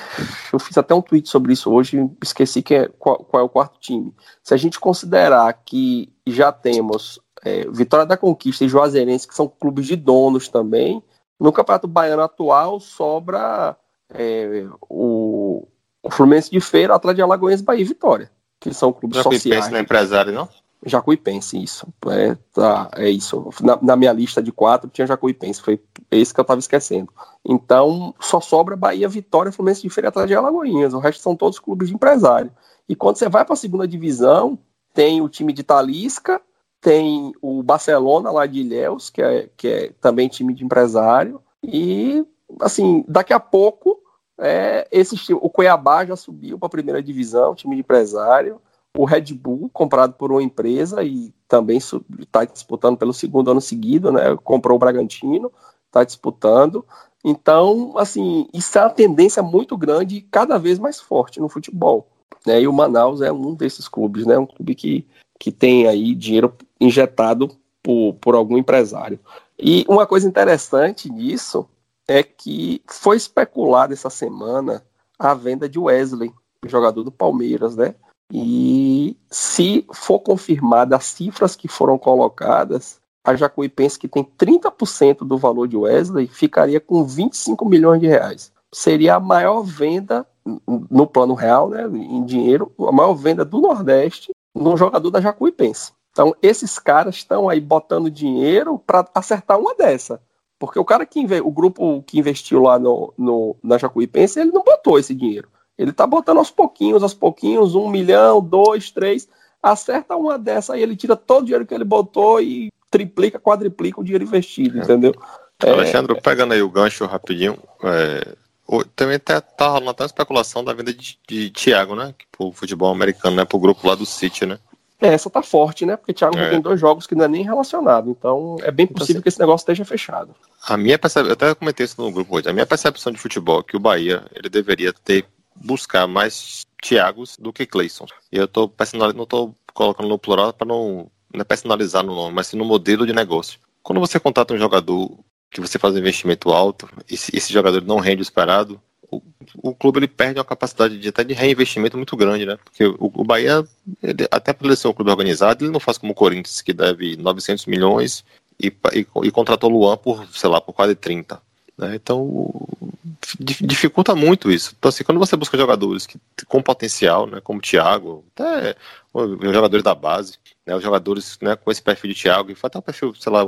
eu fiz até um tweet sobre isso hoje, esqueci que é, qual, qual, é o quarto time. Se a gente considerar que já temos é, Vitória da Conquista e Juazeirense, que são clubes de donos também, no Campeonato Baiano atual sobra é, o, o Fluminense de Feira, Atlético de Alagoas, Bahia e Vitória que são clubes Jacuipense sociais. Não é empresário, não? Jacuipense, isso. É, tá, é isso. Na, na, minha lista de quatro tinha Jacuipense, foi esse que eu estava esquecendo. Então, só sobra Bahia, Vitória, Fluminense de Feira atrás de Alagoinhas. O resto são todos clubes de empresário. E quando você vai para a segunda divisão, tem o time de Talisca, tem o Barcelona lá de Ilhéus, que é, que é também time de empresário. E, assim, daqui a pouco é, esse, o Cuiabá já subiu para a primeira divisão, time de empresário. O Red Bull, comprado por uma empresa e também está disputando pelo segundo ano seguido, né? Comprou o Bragantino, está disputando. Então, assim, isso é uma tendência muito grande e cada vez mais forte no futebol. Né? E o Manaus é um desses clubes, né? Um clube que, que tem aí dinheiro injetado por, por algum empresário. E uma coisa interessante nisso é que foi especulado essa semana a venda de Wesley, jogador do Palmeiras, né? E se for confirmada as cifras que foram colocadas, a Jacuipense, que tem 30% do valor de Wesley, ficaria com 25 milhões de reais. Seria a maior venda no plano real, né, em dinheiro, a maior venda do Nordeste num jogador da Jacuipense. Então, esses caras estão aí botando dinheiro para acertar uma dessa. Porque o cara que o grupo que investiu lá no, no, na Jacuipense, ele não botou esse dinheiro. Ele tá botando aos pouquinhos, aos pouquinhos, um milhão, dois, três, acerta uma dessa aí, ele tira todo o dinheiro que ele botou e triplica, quadriplica o dinheiro investido, é. entendeu? É, Alexandre, é, pegando aí o gancho rapidinho, é, também tá, tá rolando até uma especulação da venda de, de Thiago, né? Pro futebol americano, né? Pro grupo lá do City, né? É, essa tá forte, né? Porque Thiago é. tem dois jogos que não é nem relacionado. Então é bem então, possível então, que esse negócio esteja fechado. A minha percepção, eu até comentei isso no grupo hoje, a minha percepção de futebol é que o Bahia ele deveria ter buscar mais Thiagos do que Cleison. E eu tô personalizando, não tô colocando no plural para não, não é personalizar no nome, mas sim no modelo de negócio. Quando você contrata um jogador que você faz um investimento alto, e esse jogador não rende o esperado, o, o, clube ele perde uma capacidade de até de reinvestimento muito grande, né? Porque o, o Bahia, ele, até por ele ser um clube organizado, ele não faz como o Corinthians, que deve 900 milhões e, e, e contratou o Luan por, sei lá, por quase 30. Né? Então, dificulta muito isso. Então, assim, quando você busca jogadores que, com potencial, né, como o Thiago, até os jogadores da base, né, os jogadores né, com esse perfil de Thiago, e até um perfil, sei lá,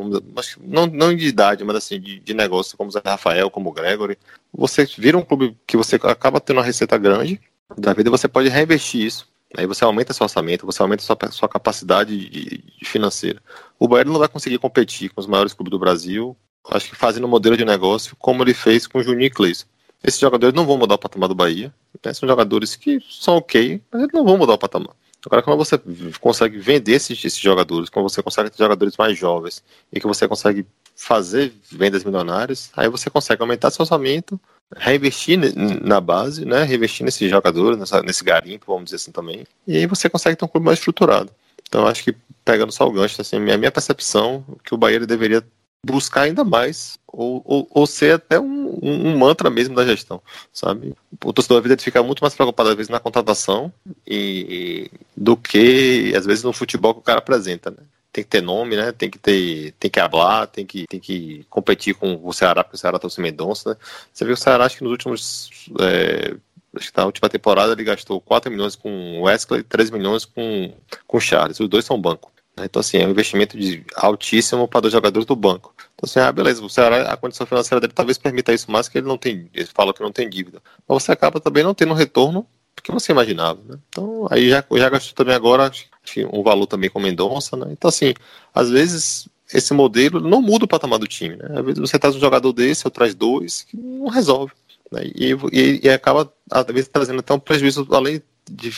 não, não de idade, mas assim, de, de negócio, como o Zé Rafael, como o Gregory, você vira um clube que você acaba tendo uma receita grande, da vida você pode reinvestir isso. Aí você aumenta seu orçamento, você aumenta sua, sua capacidade de, de financeira. O Bahia não vai conseguir competir com os maiores clubes do Brasil, acho que fazendo um modelo de negócio como ele fez com o Juninho Cleison. Esses jogadores não vão mudar o patamar do Bahia, né? são jogadores que são ok, mas eles não vão mudar o patamar. Agora, quando você consegue vender esses, esses jogadores, quando você consegue ter jogadores mais jovens e que você consegue fazer vendas milionárias, aí você consegue aumentar seu orçamento, reinvestir na base, né, reinvestir nesses jogadores, nessa, nesse garimpo, vamos dizer assim também, e aí você consegue ter um clube mais estruturado. Então, acho que pegando só o gancho, assim, a minha percepção que o Bahia deveria buscar ainda mais, ou, ou, ou ser até um, um, mantra mesmo da gestão, sabe? O torcedor vida fica muito mais preocupado, às vezes, na contratação e, do que, às vezes, no futebol que o cara apresenta, né? Tem que ter nome, né? Tem que ter, tem que hablar, tem que, tem que competir com o Ceará, porque o Ceará trouxe Mendonça, né? Você viu o Ceará, acho que nos últimos é, acho que na última temporada ele gastou 4 milhões com Wesley e 3 milhões com, com Charles. Os dois são banco. Né? Então, assim, é um investimento de altíssimo para dois jogadores do banco. Então, assim, ah, beleza, Ceará, a condição financeira dele talvez permita isso mais, que ele não tem, ele fala que não tem dívida. Mas você acaba também não tendo retorno que você imaginava, né? Então, aí já, já gastou também agora acho, um valor também com Mendonça, né? Então, assim, às vezes esse modelo não muda o patamar do time, né? Às vezes você traz um jogador desse, ou traz dois, que não resolve. Né? E, e, e acaba, às vezes, trazendo até um prejuízo, além de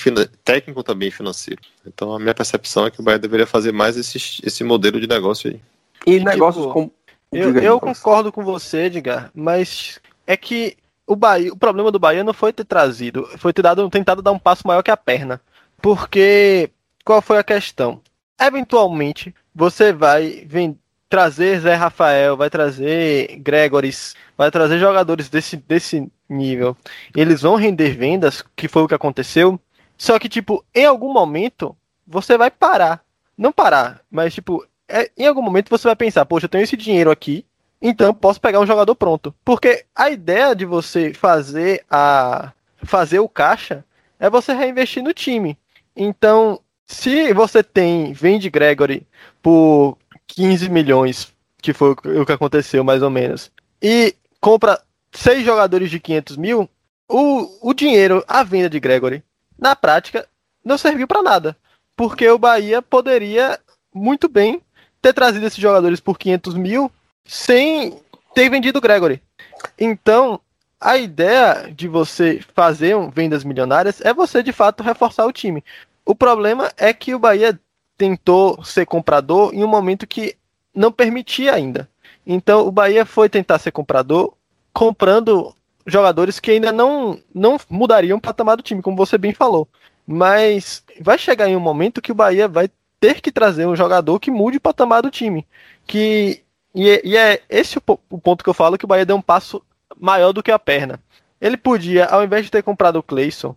técnico também financeiro. Então a minha percepção é que o Bahia deveria fazer mais esse, esse modelo de negócio aí. E negócios tipo, com. Eu, eu concordo com você, Edgar, mas é que o Bahia, o problema do Bahia não foi ter trazido, foi ter dado, tentado dar um passo maior que a perna. Porque qual foi a questão? Eventualmente, você vai vem, trazer Zé Rafael, vai trazer Gregoris, vai trazer jogadores desse, desse nível. Eles vão render vendas, que foi o que aconteceu. Só que, tipo, em algum momento, você vai parar. Não parar, mas, tipo, é, em algum momento você vai pensar, poxa, eu tenho esse dinheiro aqui, então posso pegar um jogador pronto. Porque a ideia de você fazer a fazer o caixa é você reinvestir no time. Então, se você tem vende Gregory por 15 milhões, que foi o que aconteceu mais ou menos, e compra seis jogadores de 500 mil, o, o dinheiro, a venda de Gregory, na prática, não serviu para nada. Porque o Bahia poderia muito bem ter trazido esses jogadores por 500 mil sem ter vendido Gregory. Então, a ideia de você fazer um vendas milionárias é você de fato reforçar o time. O problema é que o Bahia tentou ser comprador em um momento que não permitia ainda. Então o Bahia foi tentar ser comprador comprando jogadores que ainda não, não mudariam o patamar do time, como você bem falou. Mas vai chegar em um momento que o Bahia vai ter que trazer um jogador que mude o patamar do time. Que, e, é, e é esse o, o ponto que eu falo que o Bahia deu um passo maior do que a perna. Ele podia, ao invés de ter comprado o Clayson,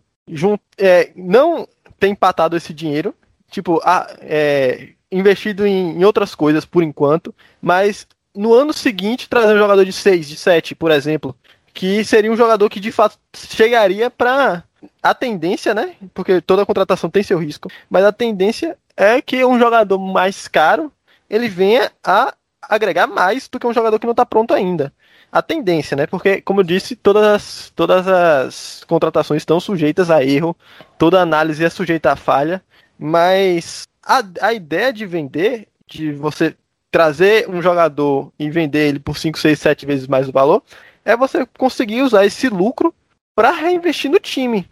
é, não ter empatado esse dinheiro, tipo, a, é, investido em, em, outras coisas por enquanto, mas no ano seguinte trazer um jogador de 6, de 7, por exemplo, que seria um jogador que de fato chegaria para a tendência, né? Porque toda contratação tem seu risco, mas a tendência é que um jogador mais caro ele venha a agregar mais do que um jogador que não está pronto ainda a tendência, né? Porque, como eu disse, todas as, todas as contratações estão sujeitas a erro, toda análise é sujeita a falha, mas a, a ideia de vender, de você trazer um jogador e vender ele por 5, 6, 7 vezes mais o valor, é você conseguir usar esse lucro para reinvestir no time,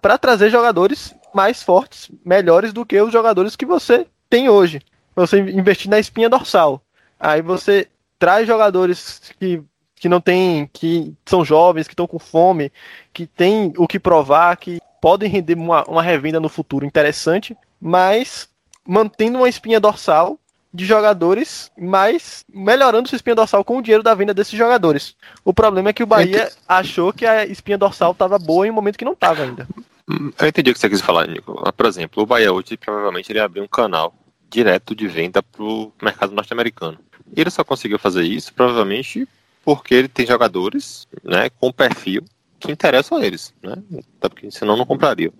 para trazer jogadores mais fortes, melhores do que os jogadores que você tem hoje. Você investir na espinha dorsal. Aí você traz jogadores que que não tem, que são jovens, que estão com fome, que tem o que provar, que podem render uma, uma revenda no futuro interessante, mas mantendo uma espinha dorsal de jogadores, mas melhorando sua espinha dorsal com o dinheiro da venda desses jogadores. O problema é que o Bahia achou que a espinha dorsal estava boa em um momento que não estava ainda. Eu entendi o que você quis falar, Nico. Por exemplo, o Bahia hoje provavelmente ele abriu um canal direto de venda para o mercado norte-americano. Ele só conseguiu fazer isso provavelmente porque ele tem jogadores né, com perfil que interessam a eles, né? Até porque senão não comprariam.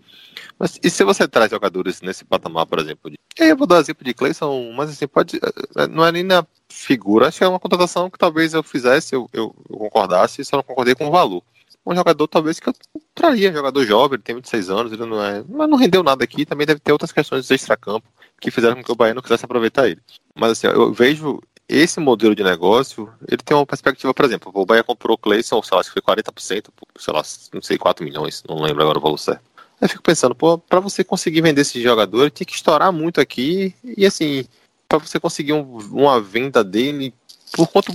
Mas e se você traz jogadores nesse patamar, por exemplo? De... Eu vou dar o exemplo de Clayson, mas assim, pode. Eh, eh, não é nem na figura, acho que é uma contratação que talvez eu fizesse, eu, eu, eu concordasse, só não concordei com o valor. Um jogador talvez que eu traria, jogador jovem, ele tem 26 anos, ele não é. Mas não rendeu nada aqui, também deve ter outras questões de extracampo que fizeram com que o Bahia não quisesse aproveitar ele. Mas assim, eu vejo esse modelo de negócio, ele tem uma perspectiva, por exemplo, o Bahia comprou o Clayson, sei lá, acho que foi 40%, sei lá, não sei, 4 milhões, não lembro agora o valor certo. Aí eu fico pensando, pô, pra você conseguir vender esse jogador, tem que estourar muito aqui, e assim, para você conseguir um, uma venda dele, por quanto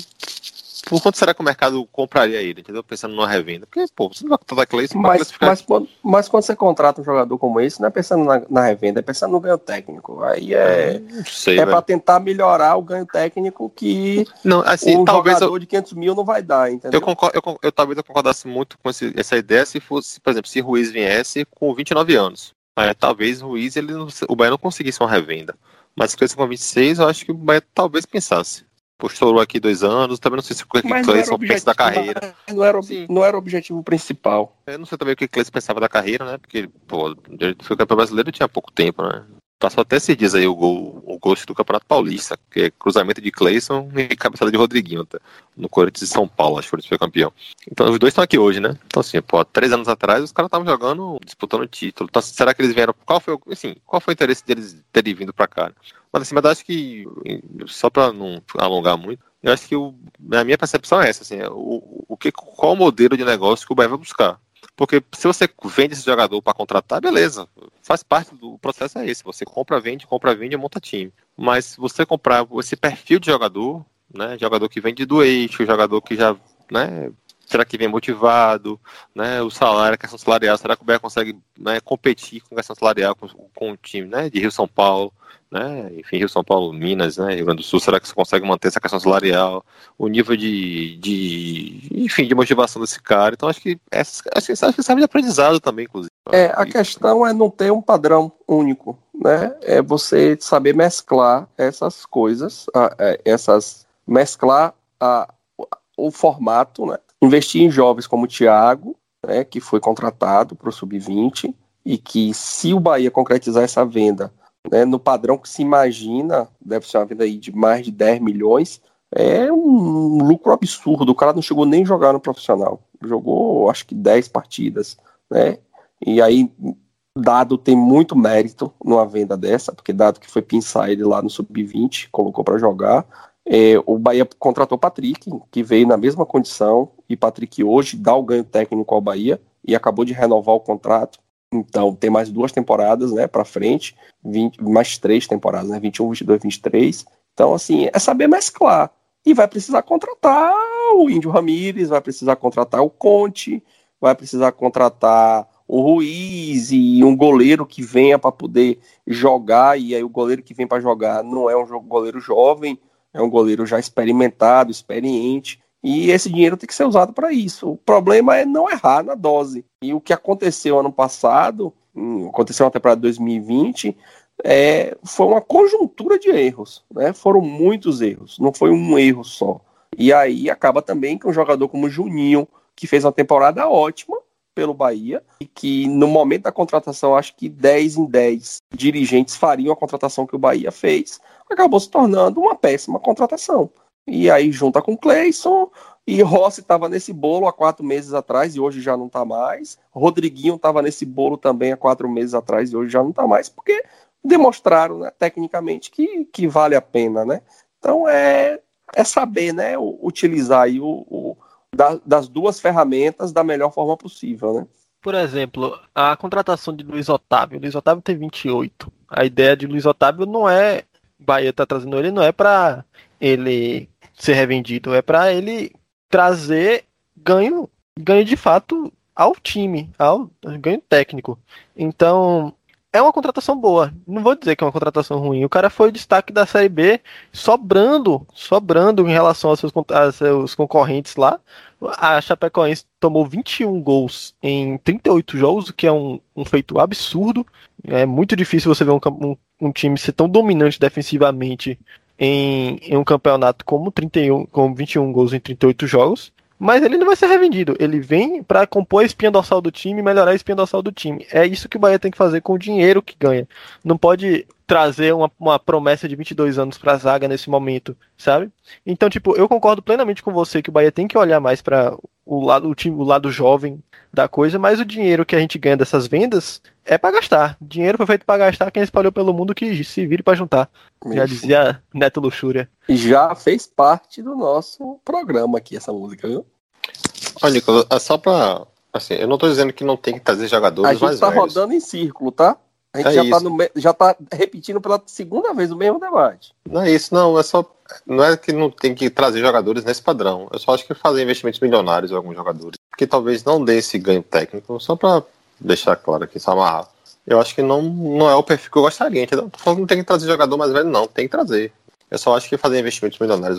por quanto será que o mercado compraria ele, entendeu? Pensando numa revenda. Porque, pô, você não vai contratar Clayson mas, classificar... mas, quando, mas quando você contrata um jogador como esse, não é pensando na, na revenda, é pensando no ganho técnico. Aí é, sei, é para tentar melhorar o ganho técnico que não, assim, um talvez jogador eu, de 500 mil não vai dar, entendeu? Eu, concordo, eu, eu talvez eu concordasse muito com esse, essa ideia se fosse, por exemplo, se Ruiz viesse com 29 anos. Aí, talvez o Ruiz, ele, o Bahia não conseguisse uma revenda. Mas Clayson com 26, eu acho que o Bahia talvez pensasse estourou aqui dois anos, também não sei se o que Cleison pensa da carreira. Não era, não era o objetivo principal. Eu não sei também o que Cleison pensava da carreira, né? Porque, pô, ele foi campeão brasileiro tinha pouco tempo, né? Passou até se diz aí o gol, o gol do Campeonato Paulista, que é cruzamento de Cleison e cabeçada de Rodriguinho, tá? no Corinthians de São Paulo, acho que foi campeão. Então os dois estão aqui hoje, né? Então assim, pô, três anos atrás os caras estavam jogando, disputando o título. Então, será que eles vieram? Qual foi, assim, qual foi o interesse deles terem vindo para cá? Mas assim, mas acho que, só para não alongar muito, eu acho que o, a minha percepção é essa, assim, o, o que, qual o modelo de negócio que o Bahia vai buscar? Porque se você vende esse jogador para contratar, beleza. Faz parte do processo é esse. Você compra, vende, compra, vende e monta time. Mas se você comprar esse perfil de jogador, né? Jogador que vende do eixo, jogador que já, né? Será que vem motivado, né? O salário, a questão salarial, será que o Bahia consegue né, competir com a questão salarial com, com o time, né? De Rio São Paulo, né? Enfim, Rio São Paulo, Minas, né? Rio Grande do Sul, será que você consegue manter essa questão salarial, o nível de, de enfim, de motivação desse cara? Então acho que essa, acho que serve de aprendizado também, inclusive. É, a questão é não ter um padrão único, né? É você saber mesclar essas coisas, é, essas mesclar a, o formato, né? Investir em jovens como o Thiago, né, que foi contratado para o Sub-20, e que se o Bahia concretizar essa venda né, no padrão que se imagina, deve ser uma venda aí de mais de 10 milhões, é um lucro absurdo. O cara não chegou nem a jogar no profissional. Jogou, acho que 10 partidas, né? E aí, Dado tem muito mérito numa venda dessa, porque Dado que foi pensar ele lá no Sub-20, colocou para jogar. É, o Bahia contratou Patrick, que veio na mesma condição, e Patrick hoje dá o ganho técnico ao Bahia e acabou de renovar o contrato. Então tem mais duas temporadas, né, para frente, 20, mais três temporadas, né, 21, 22, 23. Então assim, é saber mesclar. E vai precisar contratar o Índio Ramírez, vai precisar contratar o Conte, vai precisar contratar o Ruiz e um goleiro que venha para poder jogar, e aí o goleiro que vem para jogar não é um goleiro jovem, é um goleiro já experimentado, experiente, e esse dinheiro tem que ser usado para isso. O problema é não errar na dose. E o que aconteceu ano passado, aconteceu na temporada de 2020, é, foi uma conjuntura de erros. Né? Foram muitos erros, não foi um erro só. E aí acaba também que um jogador como Juninho, que fez uma temporada ótima pelo Bahia, e que no momento da contratação, acho que 10 em 10 dirigentes fariam a contratação que o Bahia fez, acabou se tornando uma péssima contratação. E aí junta com Cleison, e Rossi estava nesse bolo há quatro meses atrás e hoje já não está mais. Rodriguinho estava nesse bolo também há quatro meses atrás e hoje já não está mais, porque demonstraram né, tecnicamente que, que vale a pena, né? Então é, é saber né, utilizar aí o, o da, das duas ferramentas da melhor forma possível, né? Por exemplo, a contratação de Luiz Otávio. Luiz Otávio tem 28. A ideia de Luiz Otávio não é Bahia tá trazendo ele não é para ele ser revendido, é para ele trazer ganho, ganho de fato ao time, ao ganho técnico. Então, é uma contratação boa. Não vou dizer que é uma contratação ruim. O cara foi o destaque da Série B, sobrando, sobrando em relação aos seus, aos seus concorrentes lá. A Chapecoense tomou 21 gols em 38 jogos, o que é um, um feito absurdo. É muito difícil você ver um, um, um time ser tão dominante defensivamente em, em, um campeonato como 31, com 21 gols em 38 jogos. Mas ele não vai ser revendido. Ele vem para compor a espinha dorsal do time, melhorar a espinha dorsal do time. É isso que o Bahia tem que fazer com o dinheiro que ganha. Não pode trazer uma, uma promessa de 22 anos para a zaga nesse momento, sabe? Então, tipo, eu concordo plenamente com você que o Bahia tem que olhar mais para o lado, o time, o lado jovem da coisa, mas o dinheiro que a gente ganha dessas vendas é para gastar. Dinheiro foi feito para gastar, quem espalhou pelo mundo que se vire para juntar. Isso. Já dizia Neto Luxúria. Já fez parte do nosso programa aqui essa música, viu? Olha, Nicolas, é só pra. Assim, eu não tô dizendo que não tem que trazer jogadores mais A gente tá velhos. rodando em círculo, tá? A gente é já, tá no, já tá repetindo pela segunda vez o mesmo debate. Não é isso, não. É só. Não é que não tem que trazer jogadores nesse padrão. Eu só acho que fazer investimentos milionários em alguns jogadores. Que talvez não dê esse ganho técnico, só pra deixar claro aqui, só amarrar. Eu acho que não, não é o perfil que eu gostaria, entendeu? Não tem que trazer jogador mais velho, não. Tem que trazer. Eu só acho que fazer investimentos milionários,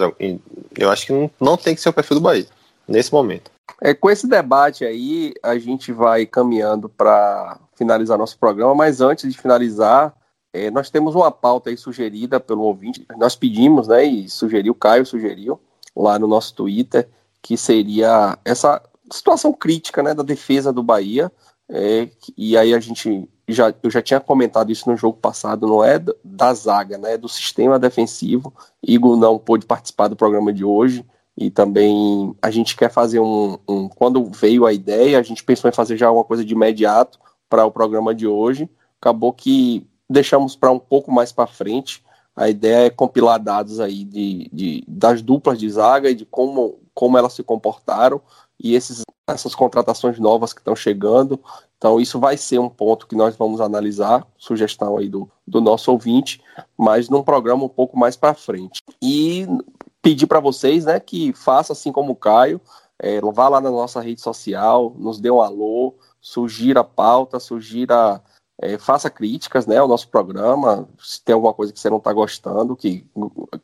eu acho que não, não tem que ser o perfil do Bahia nesse momento. É, com esse debate aí, a gente vai caminhando para finalizar nosso programa, mas antes de finalizar, é, nós temos uma pauta aí sugerida pelo ouvinte. Nós pedimos, né, e sugeriu, o Caio sugeriu lá no nosso Twitter, que seria essa situação crítica, né, da defesa do Bahia. É, e aí a gente já, eu já tinha comentado isso no jogo passado, não é da zaga, né, é do sistema defensivo. Igor não pôde participar do programa de hoje, e também a gente quer fazer um, um, Quando veio a ideia, a gente pensou em fazer já uma coisa de imediato para o programa de hoje. Acabou que deixamos para um pouco mais para frente. A ideia é compilar dados aí de, de, das duplas de zaga e de como, como elas se comportaram e esses, essas contratações novas que estão chegando. Então, isso vai ser um ponto que nós vamos analisar, sugestão aí do, do nosso ouvinte, mas num programa um pouco mais para frente. E pedir para vocês, né, que faça assim como o Caio, é, vá lá na nossa rede social, nos dê um alô, sugira pauta, sugira, é, faça críticas né, ao nosso programa, se tem alguma coisa que você não está gostando, que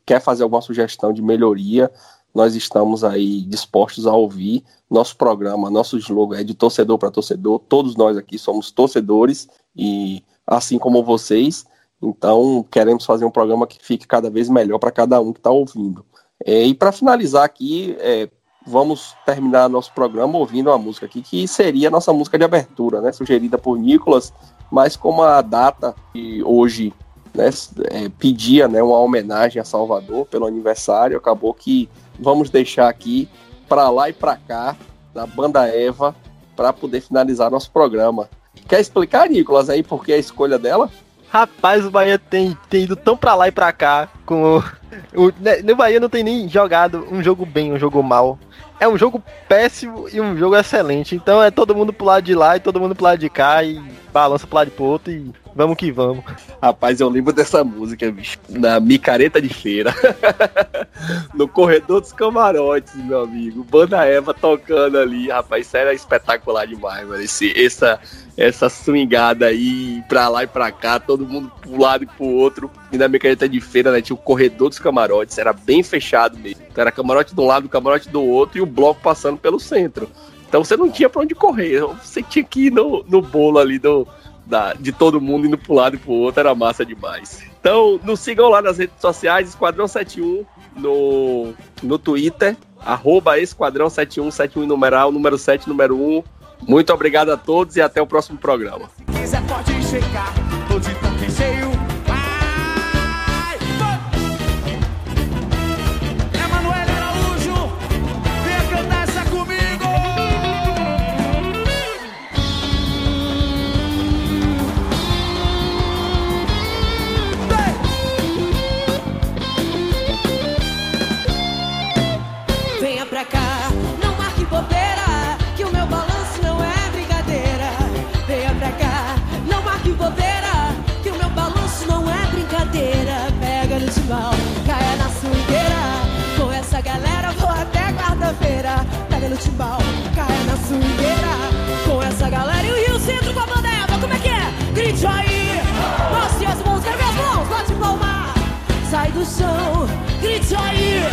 quer fazer alguma sugestão de melhoria, nós estamos aí dispostos a ouvir. Nosso programa, nosso slogan é de torcedor para torcedor, todos nós aqui somos torcedores e assim como vocês, então queremos fazer um programa que fique cada vez melhor para cada um que está ouvindo. É, e para finalizar aqui, é, vamos terminar nosso programa ouvindo uma música aqui que seria a nossa música de abertura, né, sugerida por Nicolas, mas como a data que hoje né, é, pedia né, uma homenagem a Salvador pelo aniversário, acabou que vamos deixar aqui para lá e para cá da banda Eva para poder finalizar nosso programa. Quer explicar, Nicolas, aí por que a escolha dela? Rapaz, o Bahia tem, tem ido tão pra lá e pra cá. Com o, o, né, no Bahia não tem nem jogado um jogo bem, um jogo mal. É um jogo péssimo e um jogo excelente. Então é todo mundo pro lado de lá e todo mundo pro lado de cá e balança pro lado pro outro e vamos que vamos. Rapaz, eu lembro dessa música, bicho. Na micareta de feira. no corredor dos camarotes, meu amigo. Banda Eva tocando ali. Rapaz, isso era espetacular demais, mano. Esse, essa, essa swingada aí, pra lá e pra cá, todo mundo pro lado e pro outro. E na micareta de feira, né, tinha o corredor dos camarotes. Era bem fechado mesmo. Então era camarote de um lado, camarote do outro e o bloco passando pelo centro. Então você não tinha pra onde correr. Você tinha que ir no, no bolo ali do, da, de todo mundo indo pro lado e pro outro. Era massa demais. Então nos sigam lá nas redes sociais, Esquadrão 71 no, no Twitter, arroba Esquadrão 71, 71 numeral, número 7, número 1. Muito obrigado a todos e até o próximo programa. Quiser pode chegar, tô de tanque cheio no timbal, cai na swingueira Com essa galera e o Rio Centro com a banda Eva, como é que é? Grite aí, mostre as mãos, quero ver as mãos, bate palma. Sai do chão, grite aí,